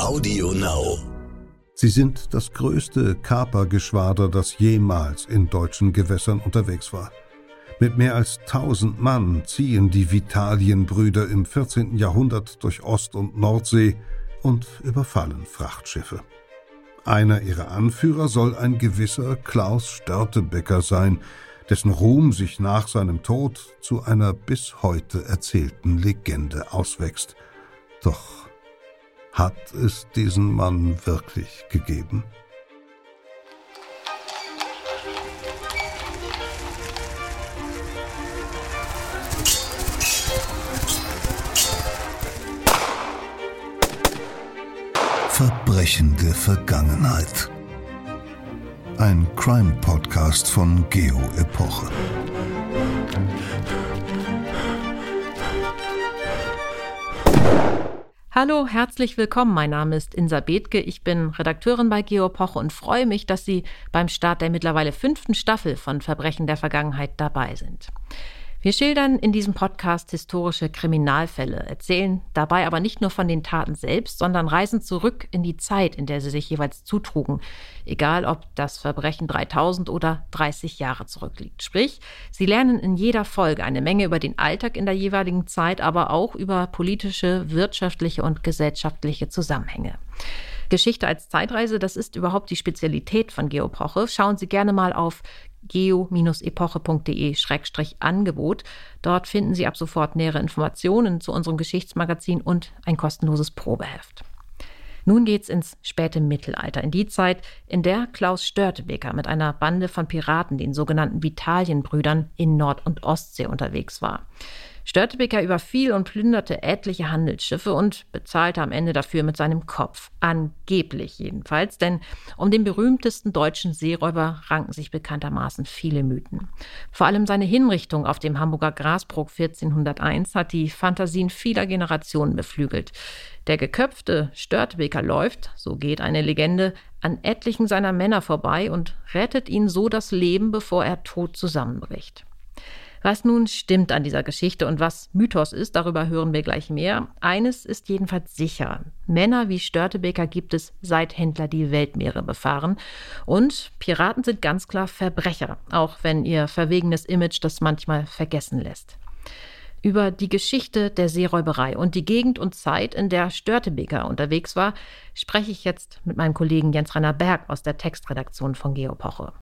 Audio Now. Sie sind das größte Kapergeschwader, das jemals in deutschen Gewässern unterwegs war. Mit mehr als tausend Mann ziehen die Vitalienbrüder im 14. Jahrhundert durch Ost- und Nordsee und überfallen Frachtschiffe. Einer ihrer Anführer soll ein gewisser Klaus Störtebecker sein, dessen Ruhm sich nach seinem Tod zu einer bis heute erzählten Legende auswächst. Doch hat es diesen Mann wirklich gegeben? Verbrechende Vergangenheit. Ein Crime-Podcast von Geo Hallo, herzlich willkommen. Mein Name ist Insa Bethke. Ich bin Redakteurin bei Geopoche und freue mich, dass Sie beim Start der mittlerweile fünften Staffel von Verbrechen der Vergangenheit dabei sind. Wir schildern in diesem Podcast historische Kriminalfälle, erzählen dabei aber nicht nur von den Taten selbst, sondern reisen zurück in die Zeit, in der sie sich jeweils zutrugen, egal ob das Verbrechen 3000 oder 30 Jahre zurückliegt. Sprich, sie lernen in jeder Folge eine Menge über den Alltag in der jeweiligen Zeit, aber auch über politische, wirtschaftliche und gesellschaftliche Zusammenhänge. Geschichte als Zeitreise, das ist überhaupt die Spezialität von Geopoche. Schauen Sie gerne mal auf geo-epoche.de-angebot. Dort finden Sie ab sofort nähere Informationen zu unserem Geschichtsmagazin und ein kostenloses Probeheft. Nun geht's ins späte Mittelalter, in die Zeit, in der Klaus Störtebeker mit einer Bande von Piraten, den sogenannten Vitalienbrüdern, in Nord- und Ostsee unterwegs war. Störtebeker überfiel und plünderte etliche Handelsschiffe und bezahlte am Ende dafür mit seinem Kopf. Angeblich jedenfalls, denn um den berühmtesten deutschen Seeräuber ranken sich bekanntermaßen viele Mythen. Vor allem seine Hinrichtung auf dem Hamburger Grasbruch 1401 hat die Fantasien vieler Generationen beflügelt. Der geköpfte Störtebeker läuft, so geht eine Legende, an etlichen seiner Männer vorbei und rettet ihnen so das Leben, bevor er tot zusammenbricht. Was nun stimmt an dieser Geschichte und was Mythos ist, darüber hören wir gleich mehr. Eines ist jedenfalls sicher. Männer wie Störtebeker gibt es, seit Händler die Weltmeere befahren. Und Piraten sind ganz klar Verbrecher, auch wenn ihr verwegenes Image das manchmal vergessen lässt. Über die Geschichte der Seeräuberei und die Gegend und Zeit, in der Störtebeker unterwegs war, spreche ich jetzt mit meinem Kollegen Jens Rainer Berg aus der Textredaktion von Geopoche.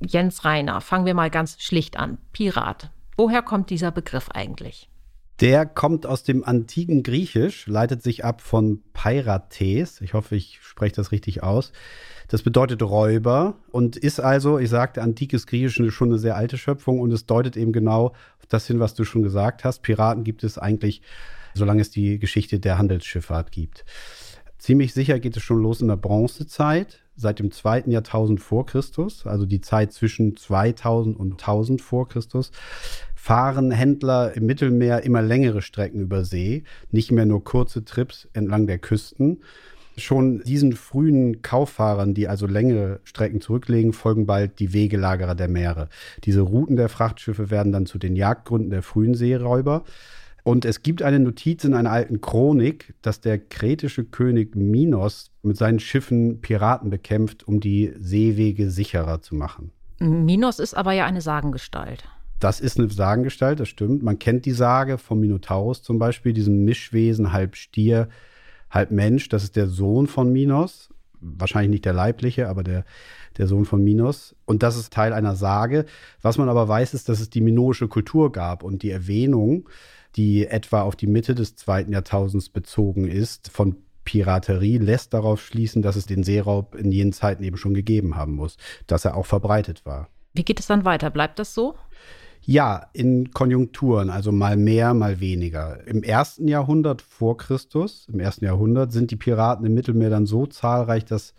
Jens Reiner, fangen wir mal ganz schlicht an. Pirat. Woher kommt dieser Begriff eigentlich? Der kommt aus dem antiken Griechisch, leitet sich ab von Peirates. Ich hoffe, ich spreche das richtig aus. Das bedeutet Räuber und ist also, ich sagte, antikes Griechisch schon eine sehr alte Schöpfung und es deutet eben genau auf das hin, was du schon gesagt hast. Piraten gibt es eigentlich, solange es die Geschichte der Handelsschifffahrt gibt. Ziemlich sicher geht es schon los in der Bronzezeit seit dem zweiten Jahrtausend vor Christus, also die Zeit zwischen 2000 und 1000 vor Christus, fahren Händler im Mittelmeer immer längere Strecken über See, nicht mehr nur kurze Trips entlang der Küsten. Schon diesen frühen Kauffahrern, die also längere Strecken zurücklegen, folgen bald die Wegelagerer der Meere. Diese Routen der Frachtschiffe werden dann zu den Jagdgründen der frühen Seeräuber. Und es gibt eine Notiz in einer alten Chronik, dass der kretische König Minos mit seinen Schiffen Piraten bekämpft, um die Seewege sicherer zu machen. Minos ist aber ja eine Sagengestalt. Das ist eine Sagengestalt, das stimmt. Man kennt die Sage vom Minotaurus zum Beispiel, diesem Mischwesen, halb Stier, halb Mensch. Das ist der Sohn von Minos. Wahrscheinlich nicht der leibliche, aber der, der Sohn von Minos. Und das ist Teil einer Sage. Was man aber weiß, ist, dass es die minoische Kultur gab und die Erwähnung die etwa auf die Mitte des zweiten Jahrtausends bezogen ist, von Piraterie lässt darauf schließen, dass es den Seeraub in jenen Zeiten eben schon gegeben haben muss, dass er auch verbreitet war. Wie geht es dann weiter? Bleibt das so? Ja, in Konjunkturen, also mal mehr, mal weniger. Im ersten Jahrhundert vor Christus, im ersten Jahrhundert, sind die Piraten im Mittelmeer dann so zahlreich, dass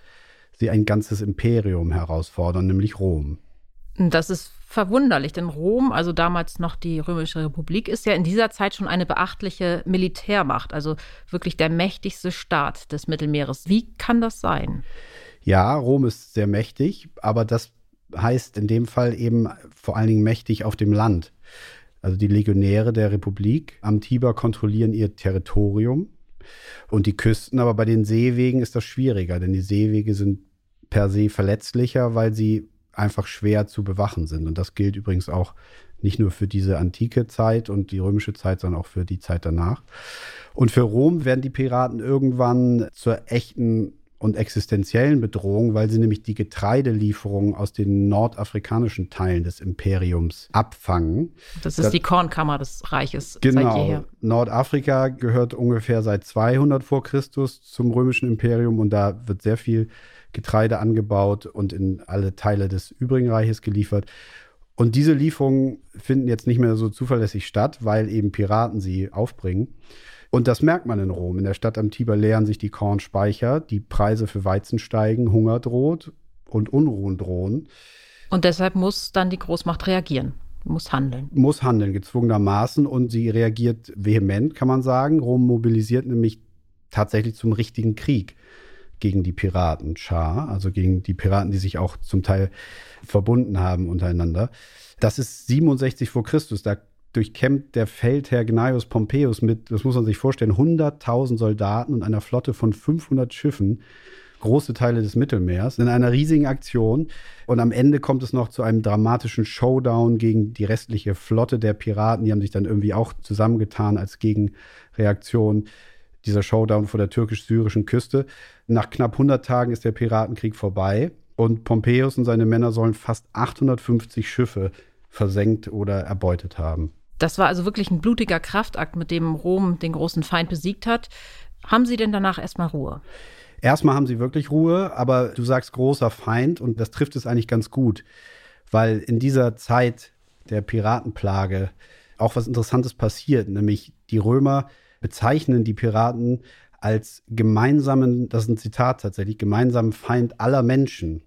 sie ein ganzes Imperium herausfordern, nämlich Rom. Das ist verwunderlich, denn Rom, also damals noch die Römische Republik, ist ja in dieser Zeit schon eine beachtliche Militärmacht, also wirklich der mächtigste Staat des Mittelmeeres. Wie kann das sein? Ja, Rom ist sehr mächtig, aber das heißt in dem Fall eben vor allen Dingen mächtig auf dem Land. Also die Legionäre der Republik am Tiber kontrollieren ihr Territorium und die Küsten. Aber bei den Seewegen ist das schwieriger, denn die Seewege sind per se verletzlicher, weil sie einfach schwer zu bewachen sind. Und das gilt übrigens auch nicht nur für diese antike Zeit und die römische Zeit, sondern auch für die Zeit danach. Und für Rom werden die Piraten irgendwann zur echten und existenziellen Bedrohung, weil sie nämlich die Getreidelieferungen aus den nordafrikanischen Teilen des Imperiums abfangen. Das ist das, die Kornkammer des Reiches genau, seit jeher. Nordafrika gehört ungefähr seit 200 vor Christus zum römischen Imperium und da wird sehr viel Getreide angebaut und in alle Teile des übrigen Reiches geliefert. Und diese Lieferungen finden jetzt nicht mehr so zuverlässig statt, weil eben Piraten sie aufbringen. Und das merkt man in Rom. In der Stadt am Tiber leeren sich die Kornspeicher, die Preise für Weizen steigen, Hunger droht und Unruhen drohen. Und deshalb muss dann die Großmacht reagieren, muss handeln. Muss handeln, gezwungenermaßen. Und sie reagiert vehement, kann man sagen. Rom mobilisiert nämlich tatsächlich zum richtigen Krieg gegen die Piraten Schar, also gegen die Piraten, die sich auch zum Teil verbunden haben untereinander. Das ist 67 vor Christus. Da durchkämmt der Feldherr Gnaeus Pompeius mit, das muss man sich vorstellen, 100.000 Soldaten und einer Flotte von 500 Schiffen große Teile des Mittelmeers in einer riesigen Aktion. Und am Ende kommt es noch zu einem dramatischen Showdown gegen die restliche Flotte der Piraten. Die haben sich dann irgendwie auch zusammengetan als Gegenreaktion. Dieser Showdown vor der türkisch-syrischen Küste. Nach knapp 100 Tagen ist der Piratenkrieg vorbei und Pompeius und seine Männer sollen fast 850 Schiffe versenkt oder erbeutet haben. Das war also wirklich ein blutiger Kraftakt, mit dem Rom den großen Feind besiegt hat. Haben Sie denn danach erstmal Ruhe? Erstmal haben sie wirklich Ruhe, aber du sagst großer Feind und das trifft es eigentlich ganz gut, weil in dieser Zeit der Piratenplage auch was Interessantes passiert, nämlich die Römer bezeichnen die Piraten als gemeinsamen, das ist ein Zitat tatsächlich, gemeinsamen Feind aller Menschen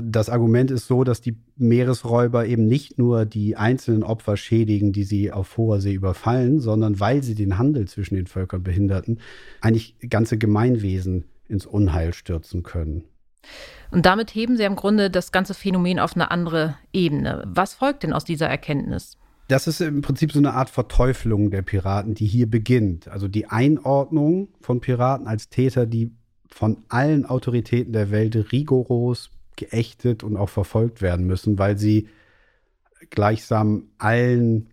das Argument ist so, dass die Meeresräuber eben nicht nur die einzelnen Opfer schädigen, die sie auf hoher See überfallen, sondern weil sie den Handel zwischen den Völkern behinderten, eigentlich ganze Gemeinwesen ins Unheil stürzen können. Und damit heben sie im Grunde das ganze Phänomen auf eine andere Ebene. Was folgt denn aus dieser Erkenntnis? Das ist im Prinzip so eine Art Verteufelung der Piraten, die hier beginnt. Also die Einordnung von Piraten als Täter, die von allen Autoritäten der Welt rigoros geächtet und auch verfolgt werden müssen, weil sie gleichsam allen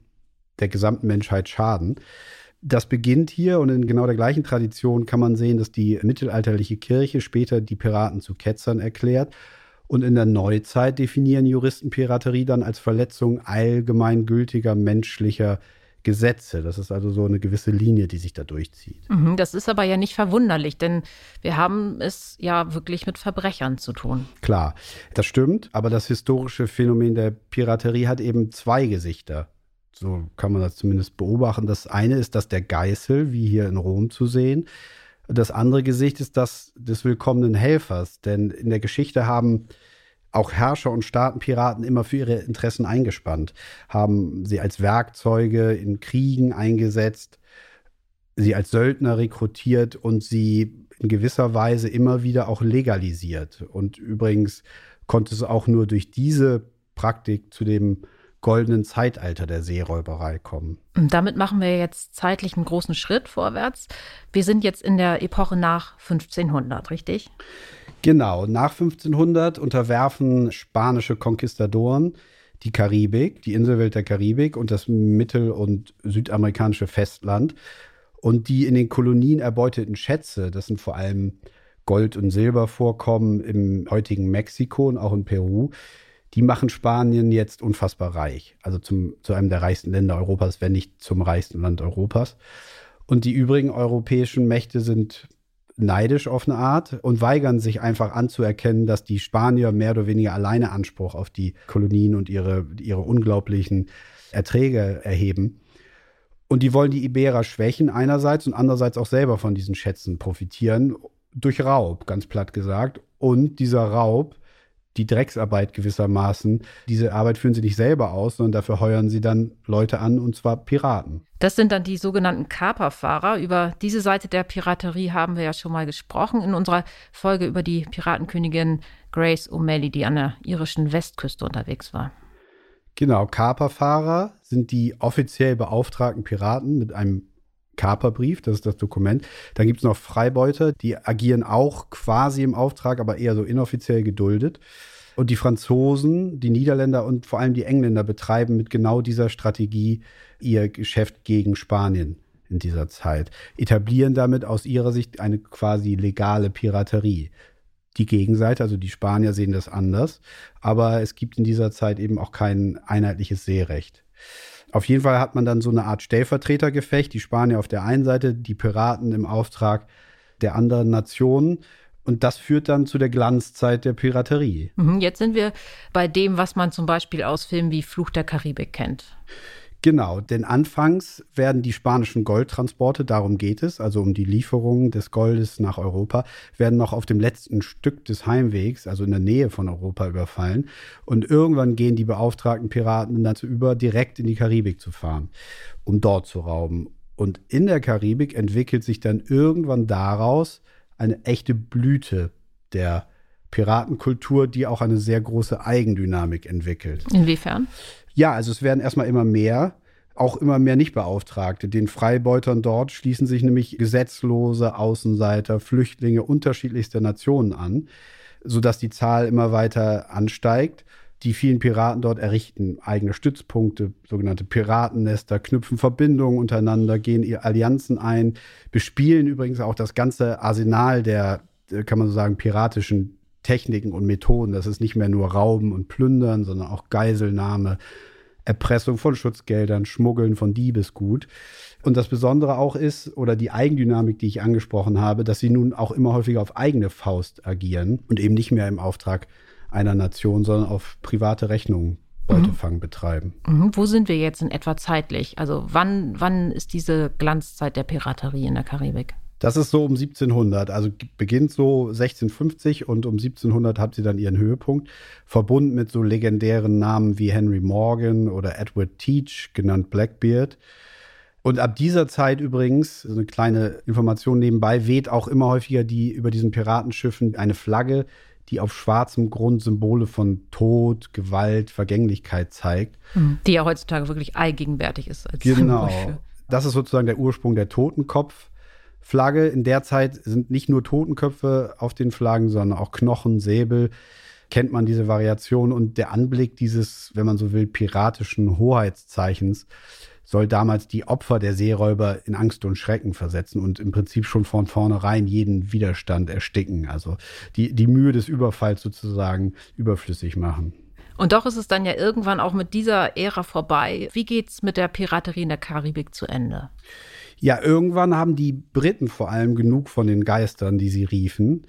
der gesamten Menschheit schaden. Das beginnt hier und in genau der gleichen Tradition kann man sehen, dass die mittelalterliche Kirche später die Piraten zu Ketzern erklärt. Und in der Neuzeit definieren Juristen Piraterie dann als Verletzung allgemeingültiger menschlicher Gesetze. Das ist also so eine gewisse Linie, die sich da durchzieht. Mhm, das ist aber ja nicht verwunderlich, denn wir haben es ja wirklich mit Verbrechern zu tun. Klar, das stimmt, aber das historische Phänomen der Piraterie hat eben zwei Gesichter. So kann man das zumindest beobachten. Das eine ist das der Geißel, wie hier in Rom zu sehen. Das andere Gesicht ist das des willkommenen Helfers, denn in der Geschichte haben auch Herrscher und Staatenpiraten immer für ihre Interessen eingespannt, haben sie als Werkzeuge in Kriegen eingesetzt, sie als Söldner rekrutiert und sie in gewisser Weise immer wieder auch legalisiert. Und übrigens konnte es auch nur durch diese Praktik zu dem goldenen Zeitalter der Seeräuberei kommen. Damit machen wir jetzt zeitlich einen großen Schritt vorwärts. Wir sind jetzt in der Epoche nach 1500, richtig? Genau, nach 1500 unterwerfen spanische Konquistadoren die Karibik, die Inselwelt der Karibik und das mittel- und südamerikanische Festland. Und die in den Kolonien erbeuteten Schätze, das sind vor allem Gold- und Silbervorkommen im heutigen Mexiko und auch in Peru, die machen Spanien jetzt unfassbar reich. Also zum, zu einem der reichsten Länder Europas, wenn nicht zum reichsten Land Europas. Und die übrigen europäischen Mächte sind neidisch auf eine Art und weigern sich einfach anzuerkennen, dass die Spanier mehr oder weniger alleine Anspruch auf die Kolonien und ihre, ihre unglaublichen Erträge erheben. Und die wollen die Iberer schwächen einerseits und andererseits auch selber von diesen Schätzen profitieren, durch Raub, ganz platt gesagt. Und dieser Raub die Drecksarbeit gewissermaßen. Diese Arbeit führen sie nicht selber aus, sondern dafür heuern sie dann Leute an, und zwar Piraten. Das sind dann die sogenannten Kaperfahrer. Über diese Seite der Piraterie haben wir ja schon mal gesprochen in unserer Folge über die Piratenkönigin Grace O'Malley, die an der irischen Westküste unterwegs war. Genau, Kaperfahrer sind die offiziell beauftragten Piraten mit einem Kaperbrief, das ist das Dokument. Dann gibt es noch Freibeuter, die agieren auch quasi im Auftrag, aber eher so inoffiziell geduldet. Und die Franzosen, die Niederländer und vor allem die Engländer betreiben mit genau dieser Strategie ihr Geschäft gegen Spanien in dieser Zeit, etablieren damit aus ihrer Sicht eine quasi legale Piraterie. Die Gegenseite, also die Spanier sehen das anders, aber es gibt in dieser Zeit eben auch kein einheitliches Seerecht. Auf jeden Fall hat man dann so eine Art Stellvertretergefecht, die Spanier auf der einen Seite, die Piraten im Auftrag der anderen Nationen. Und das führt dann zu der Glanzzeit der Piraterie. Mhm, jetzt sind wir bei dem, was man zum Beispiel aus Filmen wie Fluch der Karibik kennt. Genau, denn anfangs werden die spanischen Goldtransporte, darum geht es, also um die Lieferung des Goldes nach Europa, werden noch auf dem letzten Stück des Heimwegs, also in der Nähe von Europa, überfallen. Und irgendwann gehen die beauftragten Piraten dazu über, direkt in die Karibik zu fahren, um dort zu rauben. Und in der Karibik entwickelt sich dann irgendwann daraus eine echte Blüte der Piratenkultur, die auch eine sehr große Eigendynamik entwickelt. Inwiefern? Ja, also es werden erstmal immer mehr, auch immer mehr Nichtbeauftragte. Den Freibeutern dort schließen sich nämlich gesetzlose Außenseiter, Flüchtlinge unterschiedlichster Nationen an, sodass die Zahl immer weiter ansteigt. Die vielen Piraten dort errichten eigene Stützpunkte, sogenannte Piratennester, knüpfen Verbindungen untereinander, gehen ihr Allianzen ein, bespielen übrigens auch das ganze Arsenal der, kann man so sagen, piratischen Techniken und Methoden. Das ist nicht mehr nur Rauben und Plündern, sondern auch Geiselnahme, Erpressung von Schutzgeldern, Schmuggeln von Diebesgut. Und das Besondere auch ist, oder die Eigendynamik, die ich angesprochen habe, dass sie nun auch immer häufiger auf eigene Faust agieren und eben nicht mehr im Auftrag einer Nation, sondern auf private Rechnungen Beutefang mhm. betreiben. Mhm. Wo sind wir jetzt in etwa zeitlich? Also wann, wann ist diese Glanzzeit der Piraterie in der Karibik? Das ist so um 1700, also beginnt so 1650 und um 1700 hat sie dann ihren Höhepunkt, verbunden mit so legendären Namen wie Henry Morgan oder Edward Teach, genannt Blackbeard. Und ab dieser Zeit übrigens, so eine kleine Information nebenbei, weht auch immer häufiger die über diesen Piratenschiffen eine Flagge, die auf schwarzem Grund Symbole von Tod, Gewalt, Vergänglichkeit zeigt. Mhm. Die ja heutzutage wirklich allgegenwärtig ist. Als genau. Das ist sozusagen der Ursprung der Totenkopf. Flagge. In der Zeit sind nicht nur Totenköpfe auf den Flaggen, sondern auch Knochen, Säbel. Kennt man diese Variation und der Anblick dieses, wenn man so will, piratischen Hoheitszeichens soll damals die Opfer der Seeräuber in Angst und Schrecken versetzen und im Prinzip schon von vornherein jeden Widerstand ersticken. Also die, die Mühe des Überfalls sozusagen überflüssig machen. Und doch ist es dann ja irgendwann auch mit dieser Ära vorbei. Wie geht es mit der Piraterie in der Karibik zu Ende? Ja, irgendwann haben die Briten vor allem genug von den Geistern, die sie riefen.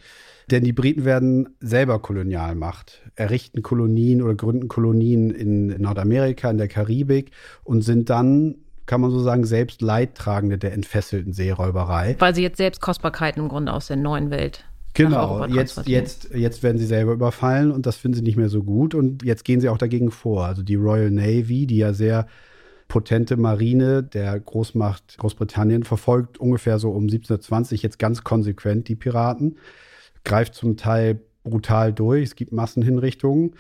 Denn die Briten werden selber Kolonialmacht, errichten Kolonien oder gründen Kolonien in Nordamerika, in der Karibik und sind dann, kann man so sagen, selbst Leidtragende der entfesselten Seeräuberei. Weil sie jetzt selbst Kostbarkeiten im Grunde aus der neuen Welt Genau, jetzt, jetzt, jetzt werden sie selber überfallen und das finden sie nicht mehr so gut und jetzt gehen sie auch dagegen vor. Also die Royal Navy, die ja sehr potente Marine der Großmacht Großbritannien verfolgt ungefähr so um 1720 jetzt ganz konsequent die Piraten, greift zum Teil brutal durch, es gibt Massenhinrichtungen,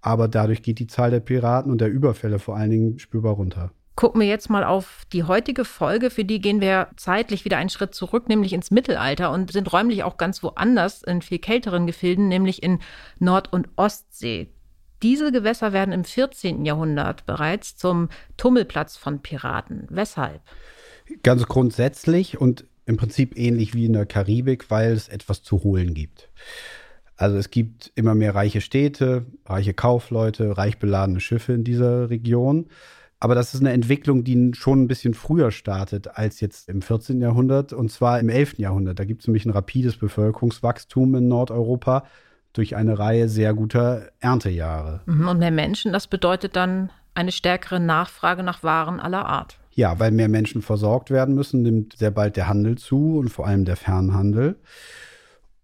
aber dadurch geht die Zahl der Piraten und der Überfälle vor allen Dingen spürbar runter. Gucken wir jetzt mal auf die heutige Folge. Für die gehen wir zeitlich wieder einen Schritt zurück, nämlich ins Mittelalter und sind räumlich auch ganz woanders, in viel kälteren Gefilden, nämlich in Nord- und Ostsee. Diese Gewässer werden im 14. Jahrhundert bereits zum Tummelplatz von Piraten. Weshalb? Ganz grundsätzlich und im Prinzip ähnlich wie in der Karibik, weil es etwas zu holen gibt. Also es gibt immer mehr reiche Städte, reiche Kaufleute, reich beladene Schiffe in dieser Region. Aber das ist eine Entwicklung, die schon ein bisschen früher startet als jetzt im 14. Jahrhundert und zwar im 11. Jahrhundert. Da gibt es nämlich ein rapides Bevölkerungswachstum in Nordeuropa durch eine Reihe sehr guter Erntejahre. Mhm, und mehr Menschen, das bedeutet dann eine stärkere Nachfrage nach Waren aller Art. Ja, weil mehr Menschen versorgt werden müssen, nimmt sehr bald der Handel zu und vor allem der Fernhandel.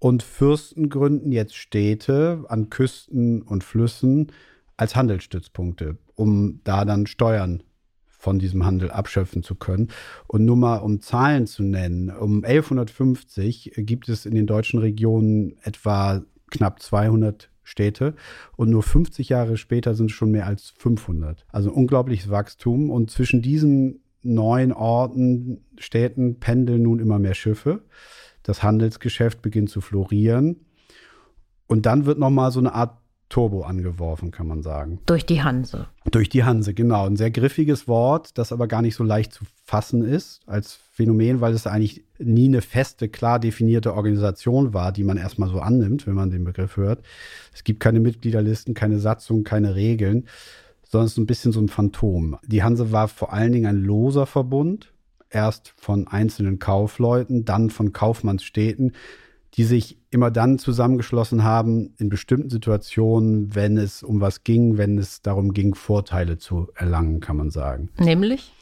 Und Fürsten gründen jetzt Städte an Küsten und Flüssen als Handelsstützpunkte, um da dann Steuern von diesem Handel abschöpfen zu können. Und nur mal um Zahlen zu nennen, um 1150 gibt es in den deutschen Regionen etwa knapp 200 Städte und nur 50 Jahre später sind es schon mehr als 500. Also unglaubliches Wachstum und zwischen diesen neun Orten, Städten pendeln nun immer mehr Schiffe. Das Handelsgeschäft beginnt zu florieren. Und dann wird nochmal so eine Art Turbo angeworfen, kann man sagen. Durch die Hanse. Durch die Hanse, genau. Ein sehr griffiges Wort, das aber gar nicht so leicht zu fassen ist als Phänomen, weil es eigentlich nie eine feste, klar definierte Organisation war, die man erstmal so annimmt, wenn man den Begriff hört. Es gibt keine Mitgliederlisten, keine Satzung, keine Regeln, sondern es ist ein bisschen so ein Phantom. Die Hanse war vor allen Dingen ein loser Verbund, erst von einzelnen Kaufleuten, dann von Kaufmannsstädten, die sich immer dann zusammengeschlossen haben in bestimmten Situationen, wenn es um was ging, wenn es darum ging, Vorteile zu erlangen, kann man sagen. Nämlich?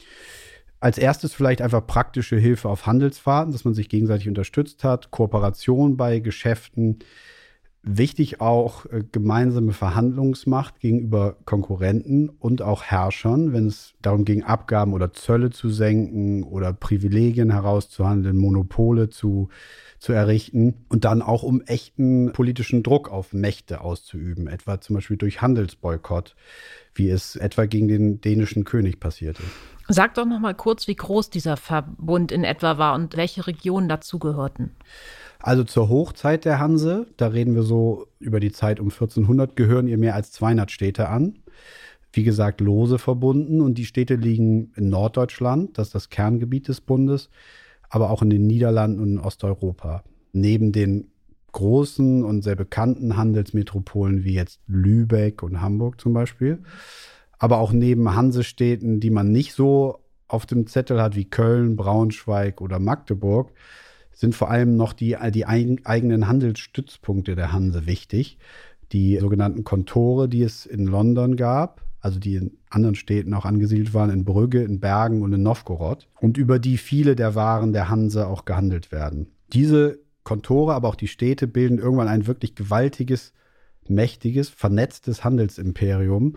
Als erstes vielleicht einfach praktische Hilfe auf Handelsfahrten, dass man sich gegenseitig unterstützt hat, Kooperation bei Geschäften, Wichtig auch äh, gemeinsame Verhandlungsmacht gegenüber Konkurrenten und auch Herrschern, wenn es darum ging, Abgaben oder Zölle zu senken oder Privilegien herauszuhandeln, Monopole zu, zu errichten und dann auch um echten politischen Druck auf Mächte auszuüben, etwa zum Beispiel durch Handelsboykott, wie es etwa gegen den dänischen König passierte. Sag doch noch mal kurz, wie groß dieser Verbund in etwa war und welche Regionen dazugehörten. Also zur Hochzeit der Hanse, da reden wir so über die Zeit um 1400, gehören ihr mehr als 200 Städte an. Wie gesagt, lose verbunden und die Städte liegen in Norddeutschland, das ist das Kerngebiet des Bundes, aber auch in den Niederlanden und in Osteuropa. Neben den großen und sehr bekannten Handelsmetropolen wie jetzt Lübeck und Hamburg zum Beispiel, aber auch neben Hansestädten, die man nicht so auf dem Zettel hat wie Köln, Braunschweig oder Magdeburg, sind vor allem noch die, die eigenen Handelsstützpunkte der Hanse wichtig. Die sogenannten Kontore, die es in London gab, also die in anderen Städten auch angesiedelt waren, in Brügge, in Bergen und in Novgorod, und über die viele der Waren der Hanse auch gehandelt werden. Diese Kontore, aber auch die Städte bilden irgendwann ein wirklich gewaltiges, mächtiges, vernetztes Handelsimperium,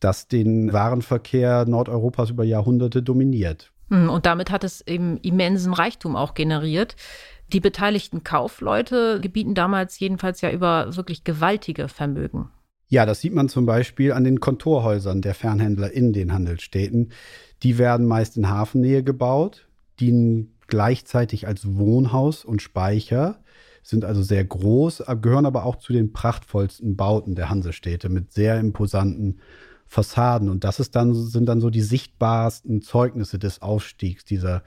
das den Warenverkehr Nordeuropas über Jahrhunderte dominiert. Hm, und damit hat es eben immensen Reichtum auch generiert. Die beteiligten Kaufleute gebieten damals jedenfalls ja über wirklich gewaltige Vermögen. Ja, das sieht man zum Beispiel an den Kontorhäusern der Fernhändler in den Handelsstädten. Die werden meist in Hafennähe gebaut, dienen gleichzeitig als Wohnhaus und Speicher, sind also sehr groß, gehören aber auch zu den prachtvollsten Bauten der Hansestädte mit sehr imposanten Fassaden. Und das ist dann, sind dann so die sichtbarsten Zeugnisse des Aufstiegs dieser,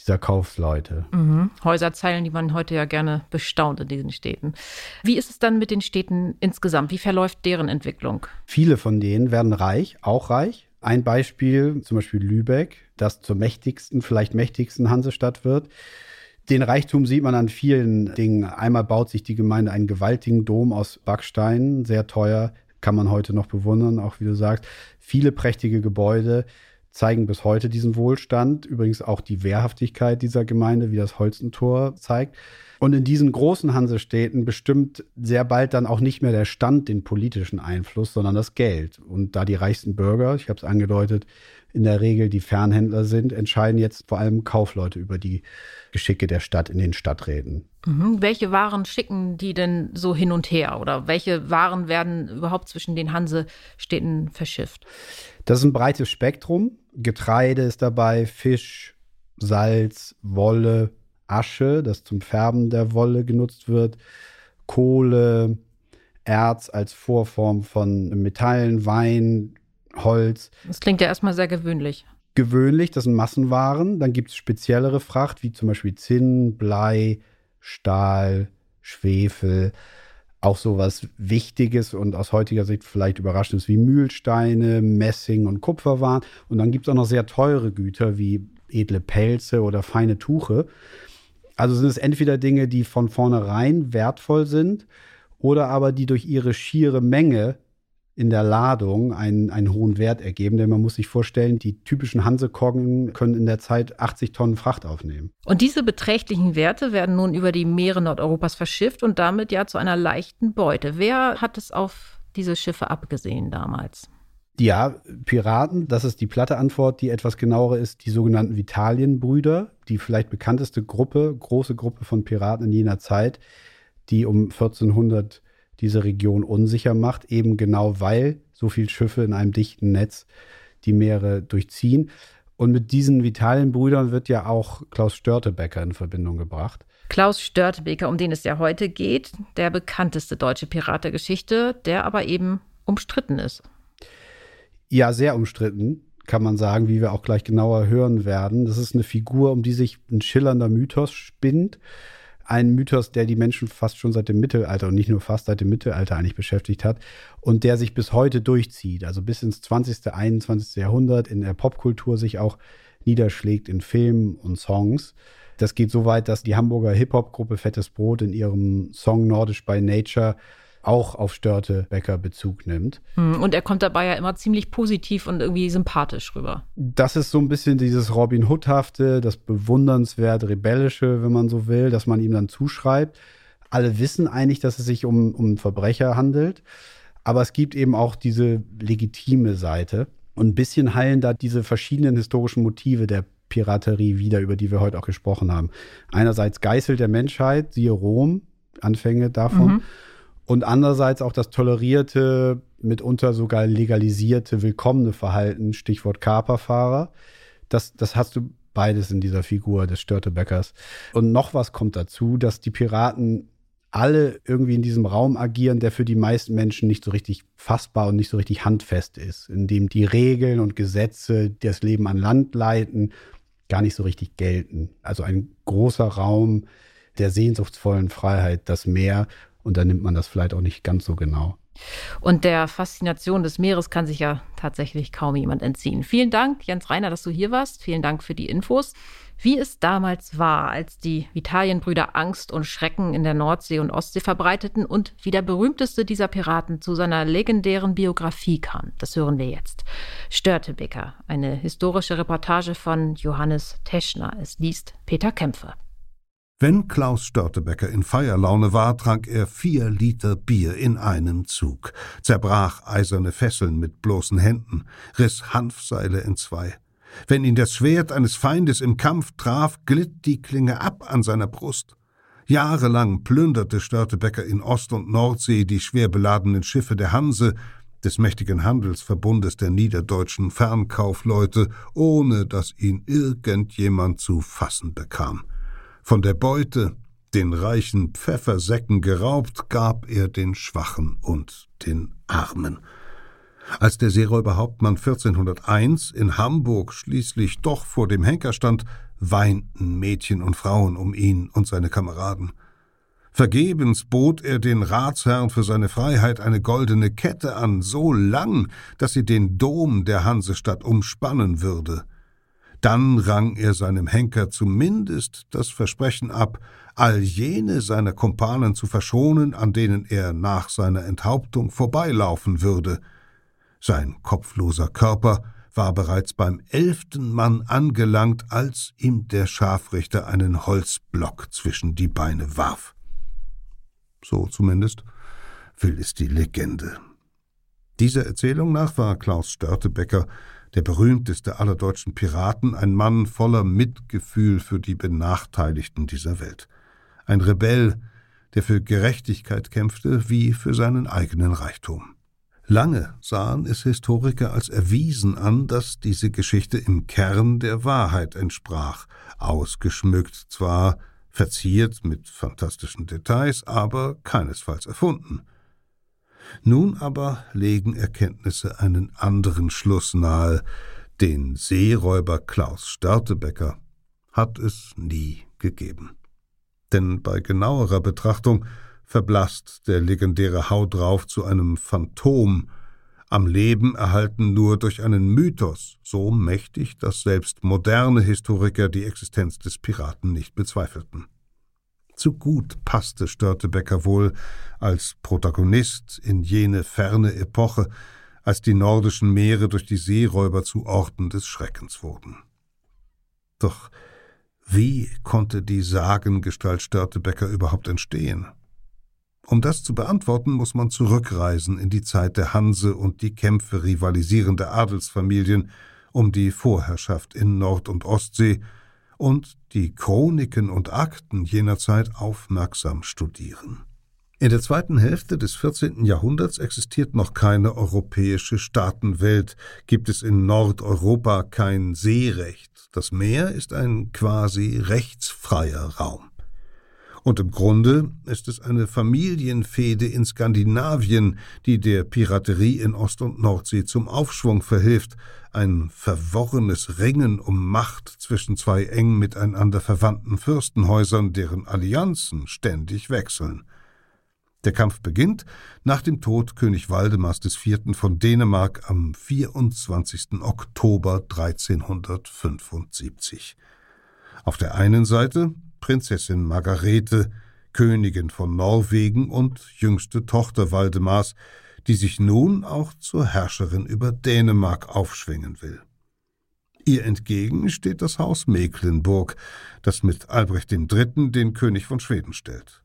dieser Kaufleute. Mhm. Häuserzeilen, die man heute ja gerne bestaunt in diesen Städten. Wie ist es dann mit den Städten insgesamt? Wie verläuft deren Entwicklung? Viele von denen werden reich, auch reich. Ein Beispiel, zum Beispiel Lübeck, das zur mächtigsten, vielleicht mächtigsten Hansestadt wird. Den Reichtum sieht man an vielen Dingen. Einmal baut sich die Gemeinde einen gewaltigen Dom aus Backstein, sehr teuer, kann man heute noch bewundern, auch wie du sagst. Viele prächtige Gebäude zeigen bis heute diesen Wohlstand. Übrigens auch die Wehrhaftigkeit dieser Gemeinde, wie das Holstentor zeigt. Und in diesen großen Hansestädten bestimmt sehr bald dann auch nicht mehr der Stand den politischen Einfluss, sondern das Geld. Und da die reichsten Bürger, ich habe es angedeutet, in der Regel die Fernhändler sind, entscheiden jetzt vor allem Kaufleute über die Geschicke der Stadt in den Stadträten. Mhm. Welche Waren schicken die denn so hin und her oder welche Waren werden überhaupt zwischen den Hansestädten verschifft? Das ist ein breites Spektrum. Getreide ist dabei, Fisch, Salz, Wolle, Asche, das zum Färben der Wolle genutzt wird, Kohle, Erz als Vorform von Metallen, Wein, Holz. Das klingt ja erstmal sehr gewöhnlich. Gewöhnlich, das sind Massenwaren. Dann gibt es speziellere Fracht, wie zum Beispiel Zinn, Blei, Stahl, Schwefel. Auch so was Wichtiges und aus heutiger Sicht vielleicht Überraschendes wie Mühlsteine, Messing und Kupferwaren. Und dann gibt es auch noch sehr teure Güter wie edle Pelze oder feine Tuche. Also sind es entweder Dinge, die von vornherein wertvoll sind oder aber die durch ihre schiere Menge in der Ladung einen, einen hohen Wert ergeben, denn man muss sich vorstellen, die typischen Hansekoggen können in der Zeit 80 Tonnen Fracht aufnehmen. Und diese beträchtlichen Werte werden nun über die Meere Nordeuropas verschifft und damit ja zu einer leichten Beute. Wer hat es auf diese Schiffe abgesehen damals? Ja, Piraten, das ist die platte Antwort. Die etwas genauere ist die sogenannten Vitalienbrüder, die vielleicht bekannteste Gruppe, große Gruppe von Piraten in jener Zeit, die um 1400 diese Region unsicher macht, eben genau weil so viele Schiffe in einem dichten Netz die Meere durchziehen. Und mit diesen vitalen Brüdern wird ja auch Klaus Störtebecker in Verbindung gebracht. Klaus Störtebeker, um den es ja heute geht, der bekannteste deutsche Pirat der Geschichte, der aber eben umstritten ist. Ja, sehr umstritten, kann man sagen, wie wir auch gleich genauer hören werden. Das ist eine Figur, um die sich ein schillernder Mythos spinnt. Ein Mythos, der die Menschen fast schon seit dem Mittelalter und nicht nur fast seit dem Mittelalter eigentlich beschäftigt hat und der sich bis heute durchzieht, also bis ins 20., 21. Jahrhundert in der Popkultur sich auch niederschlägt in Filmen und Songs. Das geht so weit, dass die Hamburger Hip-Hop-Gruppe Fettes Brot in ihrem Song Nordisch by Nature auch auf Störtebecker Bezug nimmt. Hm, und er kommt dabei ja immer ziemlich positiv und irgendwie sympathisch rüber. Das ist so ein bisschen dieses Robin Hoodhafte, das bewundernswert rebellische, wenn man so will, dass man ihm dann zuschreibt. Alle wissen eigentlich, dass es sich um, um Verbrecher handelt. Aber es gibt eben auch diese legitime Seite. Und ein bisschen heilen da diese verschiedenen historischen Motive der Piraterie wieder, über die wir heute auch gesprochen haben. Einerseits Geißel der Menschheit, siehe Rom, Anfänge davon. Mhm. Und andererseits auch das tolerierte, mitunter sogar legalisierte, willkommene Verhalten, Stichwort Kaperfahrer. Das, das hast du beides in dieser Figur des Störtebäckers. Und noch was kommt dazu, dass die Piraten alle irgendwie in diesem Raum agieren, der für die meisten Menschen nicht so richtig fassbar und nicht so richtig handfest ist, in dem die Regeln und Gesetze das Leben an Land leiten gar nicht so richtig gelten. Also ein großer Raum der sehnsuchtsvollen Freiheit, das Meer. Und da nimmt man das vielleicht auch nicht ganz so genau. Und der Faszination des Meeres kann sich ja tatsächlich kaum jemand entziehen. Vielen Dank, Jens Reiner, dass du hier warst. Vielen Dank für die Infos. Wie es damals war, als die Vitalienbrüder Angst und Schrecken in der Nordsee und Ostsee verbreiteten und wie der berühmteste dieser Piraten zu seiner legendären Biografie kam, das hören wir jetzt. Störtebeker, eine historische Reportage von Johannes Teschner. Es liest Peter Kämpfer. Wenn Klaus Störtebecker in Feierlaune war, trank er vier Liter Bier in einem Zug, zerbrach eiserne Fesseln mit bloßen Händen, riss Hanfseile in zwei. Wenn ihn das Schwert eines Feindes im Kampf traf, glitt die Klinge ab an seiner Brust. Jahrelang plünderte Störtebecker in Ost- und Nordsee die schwer beladenen Schiffe der Hanse, des mächtigen Handelsverbundes der niederdeutschen Fernkaufleute, ohne dass ihn irgendjemand zu fassen bekam. Von der Beute, den reichen Pfeffersäcken geraubt, gab er den Schwachen und den Armen. Als der Seeräuberhauptmann 1401 in Hamburg schließlich doch vor dem Henker stand, weinten Mädchen und Frauen um ihn und seine Kameraden. Vergebens bot er den Ratsherrn für seine Freiheit eine goldene Kette an, so lang, dass sie den Dom der Hansestadt umspannen würde. Dann rang er seinem Henker zumindest das Versprechen ab, all jene seiner Kumpanen zu verschonen, an denen er nach seiner Enthauptung vorbeilaufen würde – sein kopfloser Körper war bereits beim elften Mann angelangt, als ihm der Scharfrichter einen Holzblock zwischen die Beine warf. So zumindest will es die Legende. Dieser Erzählung nach war Klaus Störtebecker, der berühmteste aller deutschen Piraten, ein Mann voller Mitgefühl für die Benachteiligten dieser Welt. Ein Rebell, der für Gerechtigkeit kämpfte wie für seinen eigenen Reichtum. Lange sahen es Historiker als erwiesen an, dass diese Geschichte im Kern der Wahrheit entsprach, ausgeschmückt zwar, verziert mit fantastischen Details, aber keinesfalls erfunden. Nun aber legen Erkenntnisse einen anderen Schluss nahe, den Seeräuber Klaus Störtebecker hat es nie gegeben. Denn bei genauerer Betrachtung verblasst der legendäre Hau drauf zu einem Phantom, am Leben erhalten nur durch einen Mythos, so mächtig, dass selbst moderne Historiker die Existenz des Piraten nicht bezweifelten. Zu gut passte Störtebecker wohl als Protagonist in jene ferne Epoche, als die nordischen Meere durch die Seeräuber zu Orten des Schreckens wurden. Doch wie konnte die Sagengestalt Störtebecker überhaupt entstehen? Um das zu beantworten, muss man zurückreisen in die Zeit der Hanse und die Kämpfe rivalisierender Adelsfamilien um die Vorherrschaft in Nord- und Ostsee und die Chroniken und Akten jener Zeit aufmerksam studieren. In der zweiten Hälfte des 14. Jahrhunderts existiert noch keine europäische Staatenwelt, gibt es in Nordeuropa kein Seerecht. Das Meer ist ein quasi rechtsfreier Raum. Und im Grunde ist es eine Familienfehde in Skandinavien, die der Piraterie in Ost- und Nordsee zum Aufschwung verhilft, ein verworrenes Ringen um Macht zwischen zwei eng miteinander verwandten Fürstenhäusern, deren Allianzen ständig wechseln. Der Kampf beginnt nach dem Tod König Waldemars IV. von Dänemark am 24. Oktober 1375. Auf der einen Seite Prinzessin Margarete, Königin von Norwegen und jüngste Tochter Waldemars, die sich nun auch zur Herrscherin über Dänemark aufschwingen will. Ihr entgegen steht das Haus Mecklenburg, das mit Albrecht III. den König von Schweden stellt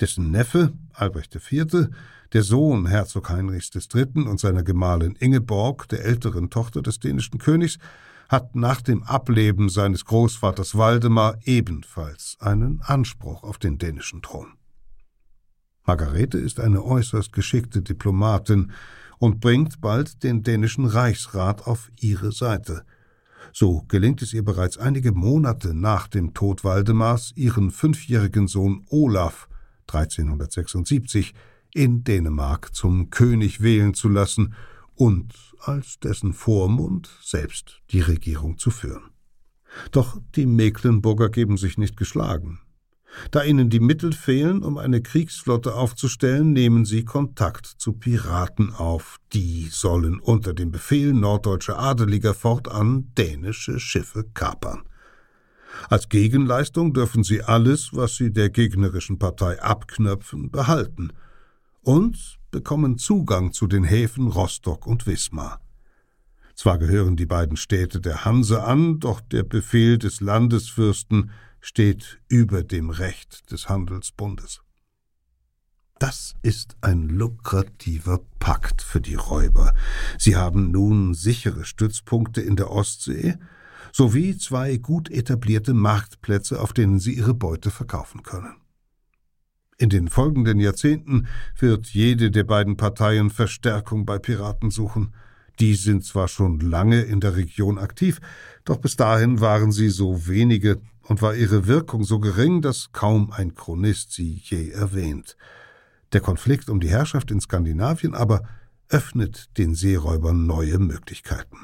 dessen Neffe, Albrecht IV., der Sohn Herzog Heinrichs III. und seiner Gemahlin Ingeborg, der älteren Tochter des dänischen Königs, hat nach dem Ableben seines Großvaters Waldemar ebenfalls einen Anspruch auf den dänischen Thron. Margarete ist eine äußerst geschickte Diplomatin und bringt bald den dänischen Reichsrat auf ihre Seite. So gelingt es ihr bereits einige Monate nach dem Tod Waldemars, ihren fünfjährigen Sohn Olaf 1376 in Dänemark zum König wählen zu lassen und als dessen Vormund selbst die Regierung zu führen. Doch die Mecklenburger geben sich nicht geschlagen. Da ihnen die Mittel fehlen, um eine Kriegsflotte aufzustellen, nehmen sie Kontakt zu Piraten auf. Die sollen unter dem Befehl norddeutscher Adeliger fortan dänische Schiffe kapern. Als Gegenleistung dürfen sie alles, was sie der gegnerischen Partei abknöpfen, behalten und bekommen Zugang zu den Häfen Rostock und Wismar. Zwar gehören die beiden Städte der Hanse an, doch der Befehl des Landesfürsten steht über dem Recht des Handelsbundes. Das ist ein lukrativer Pakt für die Räuber. Sie haben nun sichere Stützpunkte in der Ostsee sowie zwei gut etablierte Marktplätze, auf denen sie ihre Beute verkaufen können. In den folgenden Jahrzehnten wird jede der beiden Parteien Verstärkung bei Piraten suchen. Die sind zwar schon lange in der Region aktiv, doch bis dahin waren sie so wenige und war ihre Wirkung so gering, dass kaum ein Chronist sie je erwähnt. Der Konflikt um die Herrschaft in Skandinavien aber öffnet den Seeräubern neue Möglichkeiten.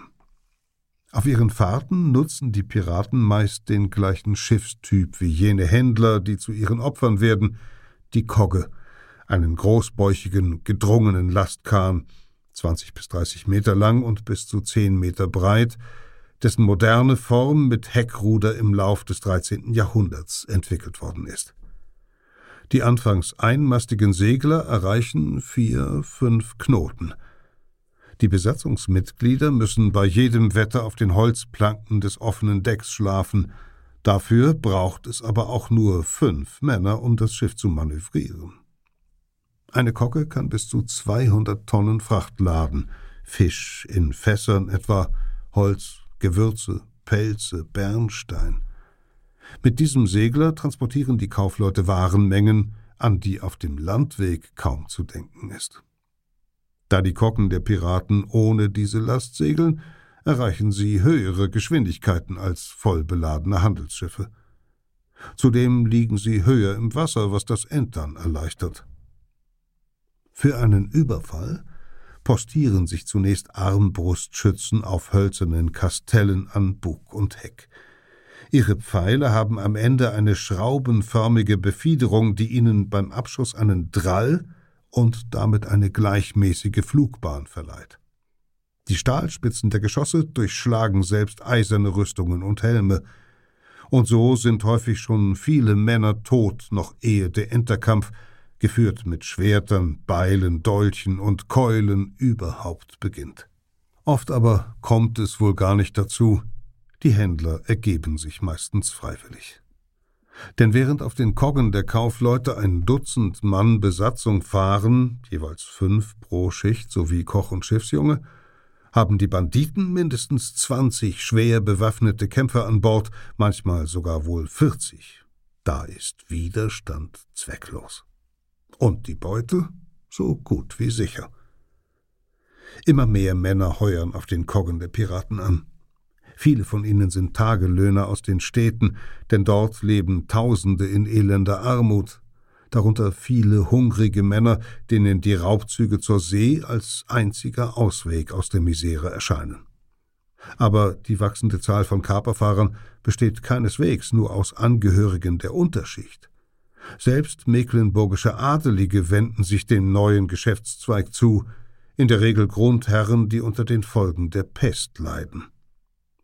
Auf ihren Fahrten nutzen die Piraten meist den gleichen Schiffstyp wie jene Händler, die zu ihren Opfern werden, die Kogge, einen großbäuchigen, gedrungenen Lastkahn, 20 bis 30 Meter lang und bis zu 10 Meter breit, dessen moderne Form mit Heckruder im Lauf des 13. Jahrhunderts entwickelt worden ist. Die anfangs einmastigen Segler erreichen vier, fünf Knoten – die Besatzungsmitglieder müssen bei jedem Wetter auf den Holzplanken des offenen Decks schlafen. Dafür braucht es aber auch nur fünf Männer, um das Schiff zu manövrieren. Eine Kocke kann bis zu 200 Tonnen Fracht laden, Fisch in Fässern etwa, Holz, Gewürze, Pelze, Bernstein. Mit diesem Segler transportieren die Kaufleute Warenmengen, an die auf dem Landweg kaum zu denken ist. Da die Kocken der Piraten ohne diese Last segeln, erreichen sie höhere Geschwindigkeiten als vollbeladene Handelsschiffe. Zudem liegen sie höher im Wasser, was das Entern erleichtert. Für einen Überfall postieren sich zunächst Armbrustschützen auf hölzernen Kastellen an Bug und Heck. Ihre Pfeile haben am Ende eine schraubenförmige Befiederung, die ihnen beim Abschuss einen Drall und damit eine gleichmäßige Flugbahn verleiht. Die Stahlspitzen der Geschosse durchschlagen selbst eiserne Rüstungen und Helme, und so sind häufig schon viele Männer tot, noch ehe der Enterkampf, geführt mit Schwertern, Beilen, Dolchen und Keulen, überhaupt beginnt. Oft aber kommt es wohl gar nicht dazu, die Händler ergeben sich meistens freiwillig. Denn während auf den Koggen der Kaufleute ein Dutzend Mann Besatzung fahren, jeweils fünf pro Schicht sowie Koch und Schiffsjunge, haben die Banditen mindestens zwanzig schwer bewaffnete Kämpfer an Bord, manchmal sogar wohl vierzig. Da ist Widerstand zwecklos. Und die Beute so gut wie sicher. Immer mehr Männer heuern auf den Koggen der Piraten an. Viele von ihnen sind Tagelöhner aus den Städten, denn dort leben Tausende in elender Armut, darunter viele hungrige Männer, denen die Raubzüge zur See als einziger Ausweg aus der Misere erscheinen. Aber die wachsende Zahl von Kaperfahrern besteht keineswegs nur aus Angehörigen der Unterschicht. Selbst mecklenburgische Adelige wenden sich dem neuen Geschäftszweig zu, in der Regel Grundherren, die unter den Folgen der Pest leiden.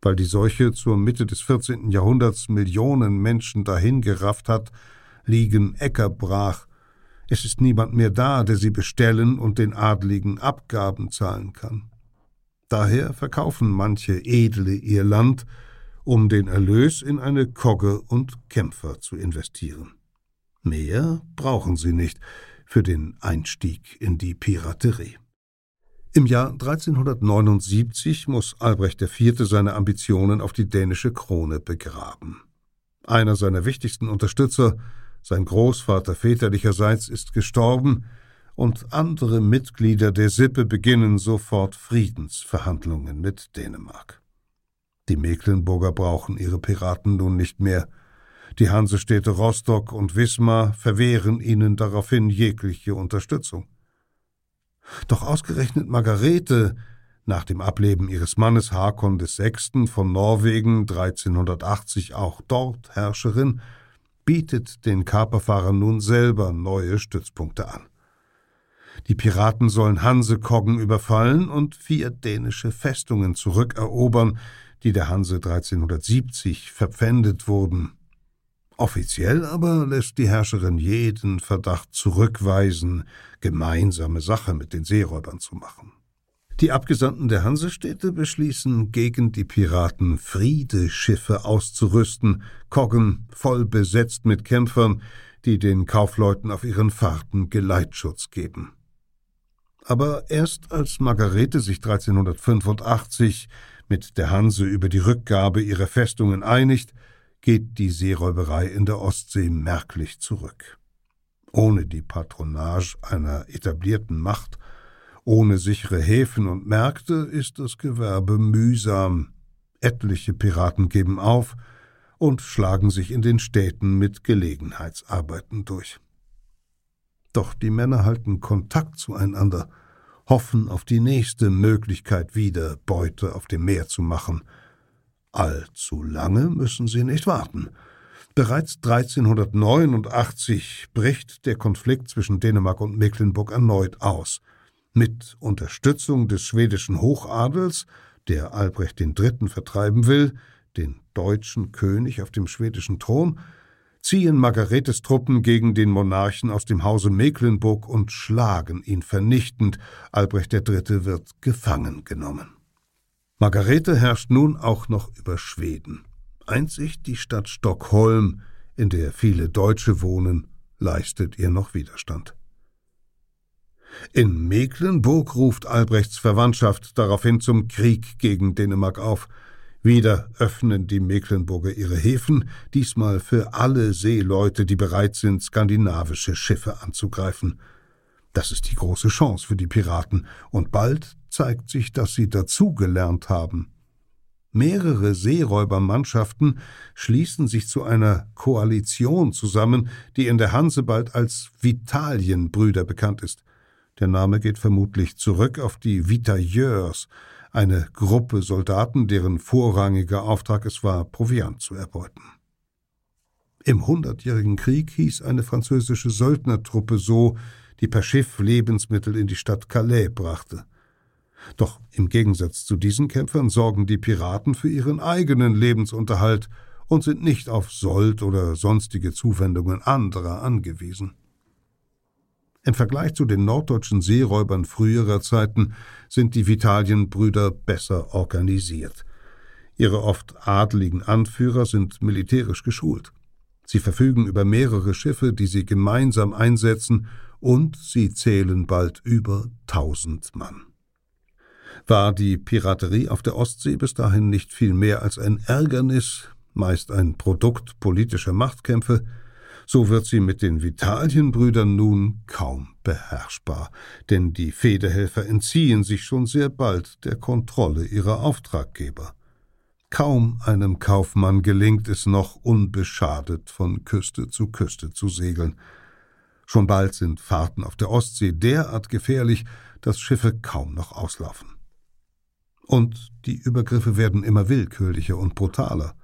Weil die Seuche zur Mitte des 14. Jahrhunderts Millionen Menschen dahingerafft hat, liegen Äcker brach. Es ist niemand mehr da, der sie bestellen und den Adligen Abgaben zahlen kann. Daher verkaufen manche Edle ihr Land, um den Erlös in eine Kogge und Kämpfer zu investieren. Mehr brauchen sie nicht für den Einstieg in die Piraterie. Im Jahr 1379 muss Albrecht IV. seine Ambitionen auf die dänische Krone begraben. Einer seiner wichtigsten Unterstützer, sein Großvater väterlicherseits, ist gestorben, und andere Mitglieder der Sippe beginnen sofort Friedensverhandlungen mit Dänemark. Die Mecklenburger brauchen ihre Piraten nun nicht mehr. Die Hansestädte Rostock und Wismar verwehren ihnen daraufhin jegliche Unterstützung. Doch ausgerechnet Margarete, nach dem Ableben ihres Mannes Hakon VI. von Norwegen 1380 auch dort Herrscherin, bietet den Kaperfahrern nun selber neue Stützpunkte an. Die Piraten sollen Hansekoggen überfallen und vier dänische Festungen zurückerobern, die der Hanse 1370 verpfändet wurden. Offiziell aber lässt die Herrscherin jeden Verdacht zurückweisen, gemeinsame Sache mit den Seeräubern zu machen. Die Abgesandten der Hansestädte beschließen, gegen die Piraten Friedeschiffe auszurüsten, Koggen voll besetzt mit Kämpfern, die den Kaufleuten auf ihren Fahrten Geleitschutz geben. Aber erst als Margarete sich 1385 mit der Hanse über die Rückgabe ihrer Festungen einigt, geht die Seeräuberei in der Ostsee merklich zurück. Ohne die Patronage einer etablierten Macht, ohne sichere Häfen und Märkte ist das Gewerbe mühsam. Etliche Piraten geben auf und schlagen sich in den Städten mit Gelegenheitsarbeiten durch. Doch die Männer halten Kontakt zueinander, hoffen auf die nächste Möglichkeit wieder Beute auf dem Meer zu machen – Allzu lange müssen sie nicht warten. Bereits 1389 bricht der Konflikt zwischen Dänemark und Mecklenburg erneut aus. Mit Unterstützung des schwedischen Hochadels, der Albrecht III. vertreiben will, den deutschen König auf dem schwedischen Thron, ziehen Margaretes Truppen gegen den Monarchen aus dem Hause Mecklenburg und schlagen ihn vernichtend. Albrecht III. wird gefangen genommen. Margarete herrscht nun auch noch über Schweden. Einzig die Stadt Stockholm, in der viele Deutsche wohnen, leistet ihr noch Widerstand. In Mecklenburg ruft Albrechts Verwandtschaft daraufhin zum Krieg gegen Dänemark auf. Wieder öffnen die Mecklenburger ihre Häfen, diesmal für alle Seeleute, die bereit sind, skandinavische Schiffe anzugreifen. Das ist die große Chance für die Piraten, und bald zeigt sich, dass sie dazugelernt haben. Mehrere Seeräubermannschaften schließen sich zu einer Koalition zusammen, die in der Hanse bald als Vitalienbrüder bekannt ist. Der Name geht vermutlich zurück auf die Vitailleurs, eine Gruppe Soldaten, deren vorrangiger Auftrag es war, Proviant zu erbeuten. Im Hundertjährigen Krieg hieß eine französische Söldnertruppe so, die per Schiff Lebensmittel in die Stadt Calais brachte. Doch im Gegensatz zu diesen Kämpfern sorgen die Piraten für ihren eigenen Lebensunterhalt und sind nicht auf Sold oder sonstige Zuwendungen anderer angewiesen. Im Vergleich zu den norddeutschen Seeräubern früherer Zeiten sind die Vitalienbrüder besser organisiert. Ihre oft adligen Anführer sind militärisch geschult. Sie verfügen über mehrere Schiffe, die sie gemeinsam einsetzen, und sie zählen bald über tausend Mann. War die Piraterie auf der Ostsee bis dahin nicht viel mehr als ein Ärgernis, meist ein Produkt politischer Machtkämpfe, So wird sie mit den Vitalienbrüdern nun kaum beherrschbar, denn die Federhelfer entziehen sich schon sehr bald der Kontrolle ihrer Auftraggeber. Kaum einem Kaufmann gelingt es noch unbeschadet von Küste zu Küste zu segeln. Schon bald sind Fahrten auf der Ostsee derart gefährlich, dass Schiffe kaum noch auslaufen. Und die Übergriffe werden immer willkürlicher und brutaler.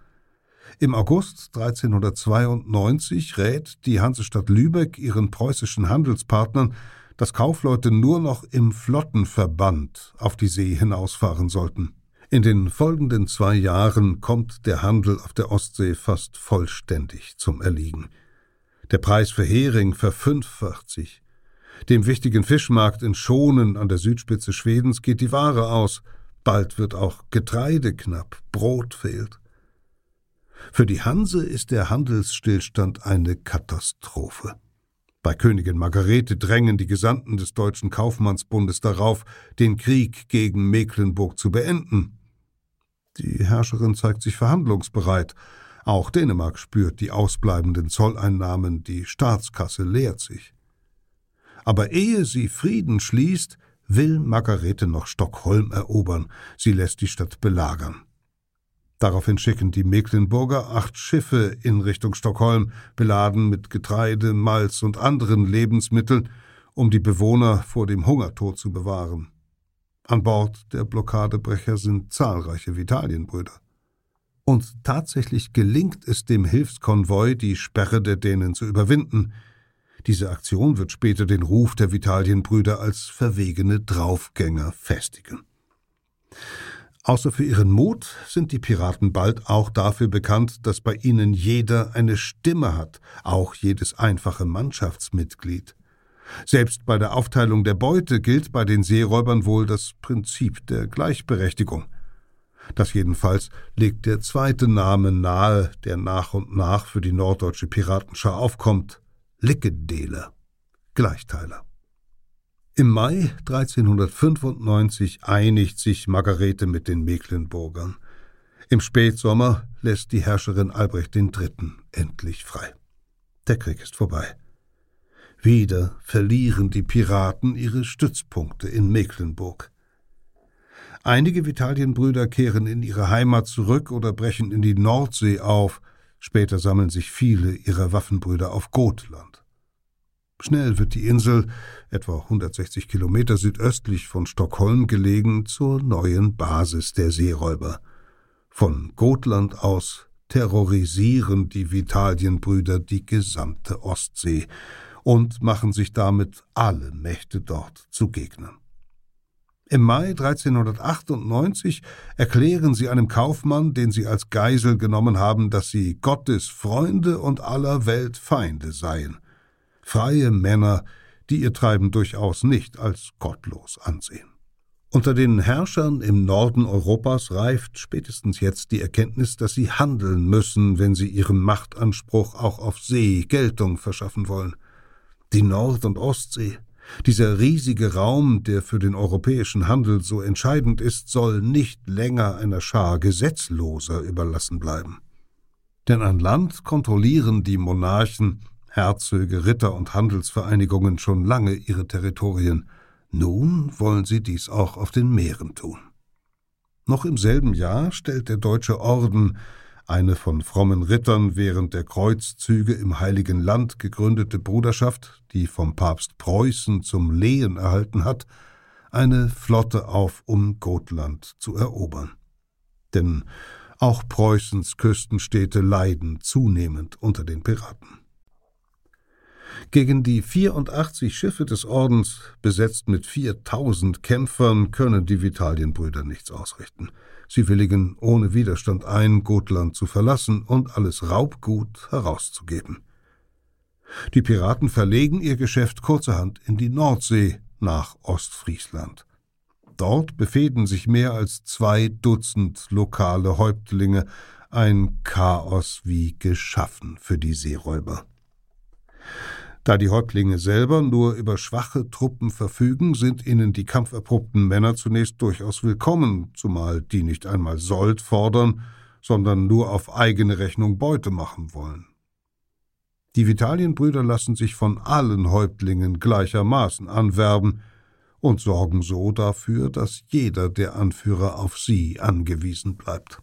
Im August 1392 rät die Hansestadt Lübeck ihren preußischen Handelspartnern, dass Kaufleute nur noch im Flottenverband auf die See hinausfahren sollten. In den folgenden zwei Jahren kommt der Handel auf der Ostsee fast vollständig zum Erliegen. Der Preis für Hering verfünffacht sich. Dem wichtigen Fischmarkt in Schonen an der Südspitze Schwedens geht die Ware aus. Bald wird auch Getreide knapp, Brot fehlt. Für die Hanse ist der Handelsstillstand eine Katastrophe. Bei Königin Margarete drängen die Gesandten des Deutschen Kaufmannsbundes darauf, den Krieg gegen Mecklenburg zu beenden. Die Herrscherin zeigt sich verhandlungsbereit. Auch Dänemark spürt die ausbleibenden Zolleinnahmen, die Staatskasse leert sich. Aber ehe sie Frieden schließt, will Margarete noch Stockholm erobern, sie lässt die Stadt belagern. Daraufhin schicken die Mecklenburger acht Schiffe in Richtung Stockholm, beladen mit Getreide, Malz und anderen Lebensmitteln, um die Bewohner vor dem Hungertod zu bewahren. An Bord der Blockadebrecher sind zahlreiche Vitalienbrüder. Und tatsächlich gelingt es dem Hilfskonvoi, die Sperre der Dänen zu überwinden. Diese Aktion wird später den Ruf der Vitalienbrüder als verwegene Draufgänger festigen. Außer für ihren Mut sind die Piraten bald auch dafür bekannt, dass bei ihnen jeder eine Stimme hat, auch jedes einfache Mannschaftsmitglied. Selbst bei der Aufteilung der Beute gilt bei den Seeräubern wohl das Prinzip der Gleichberechtigung. Das jedenfalls legt der zweite Name nahe, der nach und nach für die norddeutsche Piratenschar aufkommt, Lickedeler, Gleichteiler. Im Mai 1395 einigt sich Margarete mit den Mecklenburgern. Im Spätsommer lässt die Herrscherin Albrecht III. endlich frei. Der Krieg ist vorbei. Wieder verlieren die Piraten ihre Stützpunkte in Mecklenburg. Einige Vitalienbrüder kehren in ihre Heimat zurück oder brechen in die Nordsee auf, später sammeln sich viele ihrer Waffenbrüder auf Gotland. Schnell wird die Insel, etwa 160 Kilometer südöstlich von Stockholm gelegen, zur neuen Basis der Seeräuber. Von Gotland aus terrorisieren die Vitalienbrüder die gesamte Ostsee und machen sich damit alle Mächte dort zu Gegnern. Im Mai 1398 erklären sie einem Kaufmann, den sie als Geisel genommen haben, dass sie Gottes Freunde und aller Welt Feinde seien freie Männer, die ihr Treiben durchaus nicht als gottlos ansehen. Unter den Herrschern im Norden Europas reift spätestens jetzt die Erkenntnis, dass sie handeln müssen, wenn sie ihrem Machtanspruch auch auf See Geltung verschaffen wollen. Die Nord- und Ostsee, dieser riesige Raum, der für den europäischen Handel so entscheidend ist, soll nicht länger einer Schar Gesetzloser überlassen bleiben. Denn an Land kontrollieren die Monarchen Herzöge, Ritter und Handelsvereinigungen schon lange ihre Territorien. Nun wollen sie dies auch auf den Meeren tun. Noch im selben Jahr stellt der Deutsche Orden, eine von frommen Rittern während der Kreuzzüge im Heiligen Land gegründete Bruderschaft, die vom Papst Preußen zum Lehen erhalten hat, eine Flotte auf, um Gotland zu erobern. Denn auch Preußens Küstenstädte leiden zunehmend unter den Piraten. Gegen die 84 Schiffe des Ordens, besetzt mit 4000 Kämpfern, können die Vitalienbrüder nichts ausrichten. Sie willigen ohne Widerstand ein, Gotland zu verlassen und alles Raubgut herauszugeben. Die Piraten verlegen ihr Geschäft kurzerhand in die Nordsee nach Ostfriesland. Dort befehden sich mehr als zwei Dutzend lokale Häuptlinge, ein Chaos wie geschaffen für die Seeräuber. Da die Häuptlinge selber nur über schwache Truppen verfügen, sind ihnen die kampferprobten Männer zunächst durchaus willkommen, zumal die nicht einmal Sold fordern, sondern nur auf eigene Rechnung Beute machen wollen. Die Vitalienbrüder lassen sich von allen Häuptlingen gleichermaßen anwerben und sorgen so dafür, dass jeder der Anführer auf sie angewiesen bleibt.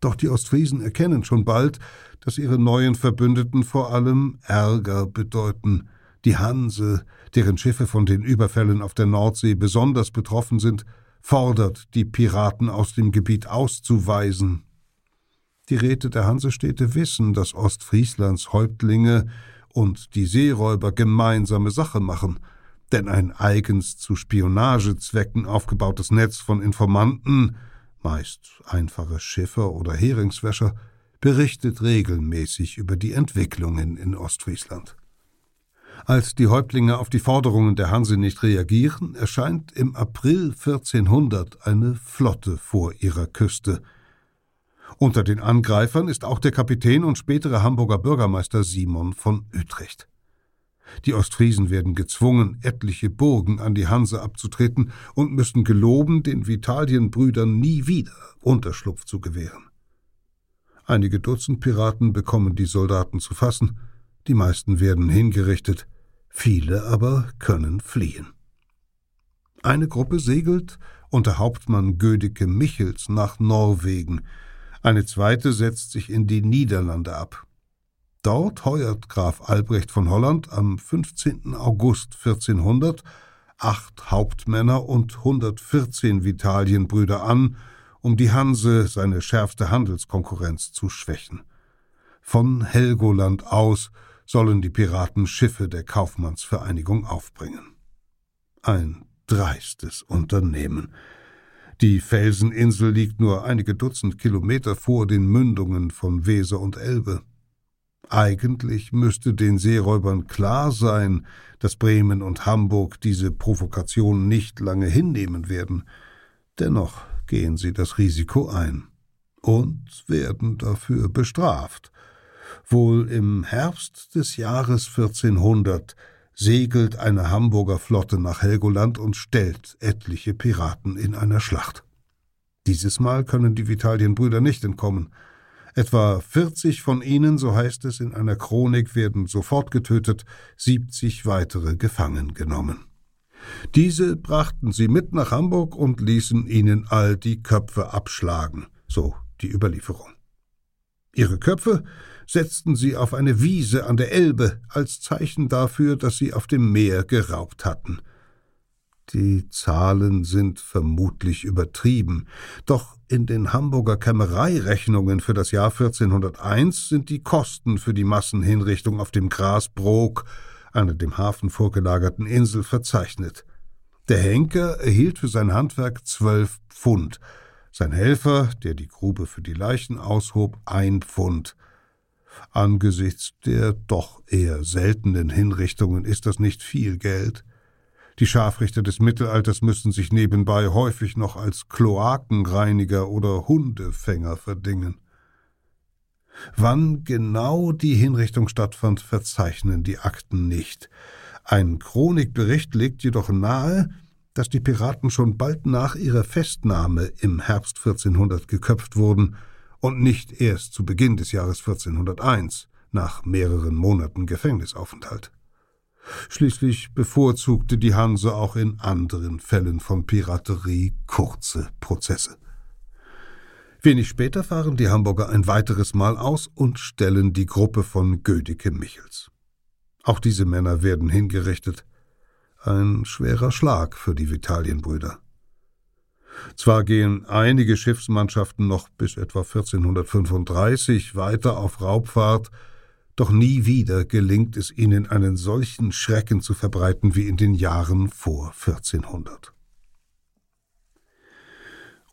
Doch die Ostfriesen erkennen schon bald, dass ihre neuen Verbündeten vor allem Ärger bedeuten. Die Hanse, deren Schiffe von den Überfällen auf der Nordsee besonders betroffen sind, fordert, die Piraten aus dem Gebiet auszuweisen. Die Räte der Hansestädte wissen, dass Ostfrieslands Häuptlinge und die Seeräuber gemeinsame Sache machen, denn ein eigens zu Spionagezwecken aufgebautes Netz von Informanten meist einfache Schiffer oder Heringswäscher, berichtet regelmäßig über die Entwicklungen in Ostfriesland. Als die Häuptlinge auf die Forderungen der Hanse nicht reagieren, erscheint im April 1400 eine Flotte vor ihrer Küste. Unter den Angreifern ist auch der Kapitän und spätere Hamburger Bürgermeister Simon von Utrecht. Die Ostfriesen werden gezwungen, etliche Burgen an die Hanse abzutreten und müssen geloben, den Vitalienbrüdern nie wieder Unterschlupf zu gewähren. Einige Dutzend Piraten bekommen die Soldaten zu fassen, die meisten werden hingerichtet, viele aber können fliehen. Eine Gruppe segelt unter Hauptmann Gödeke Michels nach Norwegen, eine zweite setzt sich in die Niederlande ab. Dort heuert Graf Albrecht von Holland am 15. August 1400 acht Hauptmänner und 114 Vitalienbrüder an, um die Hanse, seine schärfste Handelskonkurrenz, zu schwächen. Von Helgoland aus sollen die Piraten Schiffe der Kaufmannsvereinigung aufbringen. Ein dreistes Unternehmen. Die Felseninsel liegt nur einige Dutzend Kilometer vor den Mündungen von Weser und Elbe. Eigentlich müsste den Seeräubern klar sein, dass Bremen und Hamburg diese Provokation nicht lange hinnehmen werden. Dennoch gehen sie das Risiko ein und werden dafür bestraft. Wohl im Herbst des Jahres 1400 segelt eine Hamburger Flotte nach Helgoland und stellt etliche Piraten in einer Schlacht. Dieses Mal können die Vitalienbrüder nicht entkommen. Etwa 40 von ihnen, so heißt es in einer Chronik, werden sofort getötet, 70 weitere gefangen genommen. Diese brachten sie mit nach Hamburg und ließen ihnen all die Köpfe abschlagen, so die Überlieferung. Ihre Köpfe setzten sie auf eine Wiese an der Elbe als Zeichen dafür, dass sie auf dem Meer geraubt hatten. Die Zahlen sind vermutlich übertrieben, doch in den Hamburger Kämmereirechnungen für das Jahr 1401 sind die Kosten für die Massenhinrichtung auf dem Grasbrook, einer dem Hafen vorgelagerten Insel, verzeichnet. Der Henker erhielt für sein Handwerk zwölf Pfund, sein Helfer, der die Grube für die Leichen aushob, ein Pfund. Angesichts der doch eher seltenen Hinrichtungen ist das nicht viel Geld. Die Scharfrichter des Mittelalters müssen sich nebenbei häufig noch als Kloakenreiniger oder Hundefänger verdingen. Wann genau die Hinrichtung stattfand, verzeichnen die Akten nicht. Ein Chronikbericht legt jedoch nahe, dass die Piraten schon bald nach ihrer Festnahme im Herbst 1400 geköpft wurden und nicht erst zu Beginn des Jahres 1401, nach mehreren Monaten Gefängnisaufenthalt. Schließlich bevorzugte die Hanse auch in anderen Fällen von Piraterie kurze Prozesse. Wenig später fahren die Hamburger ein weiteres Mal aus und stellen die Gruppe von Gödeke Michels. Auch diese Männer werden hingerichtet. Ein schwerer Schlag für die Vitalienbrüder. Zwar gehen einige Schiffsmannschaften noch bis etwa 1435 weiter auf Raubfahrt, doch nie wieder gelingt es ihnen, einen solchen Schrecken zu verbreiten wie in den Jahren vor 1400.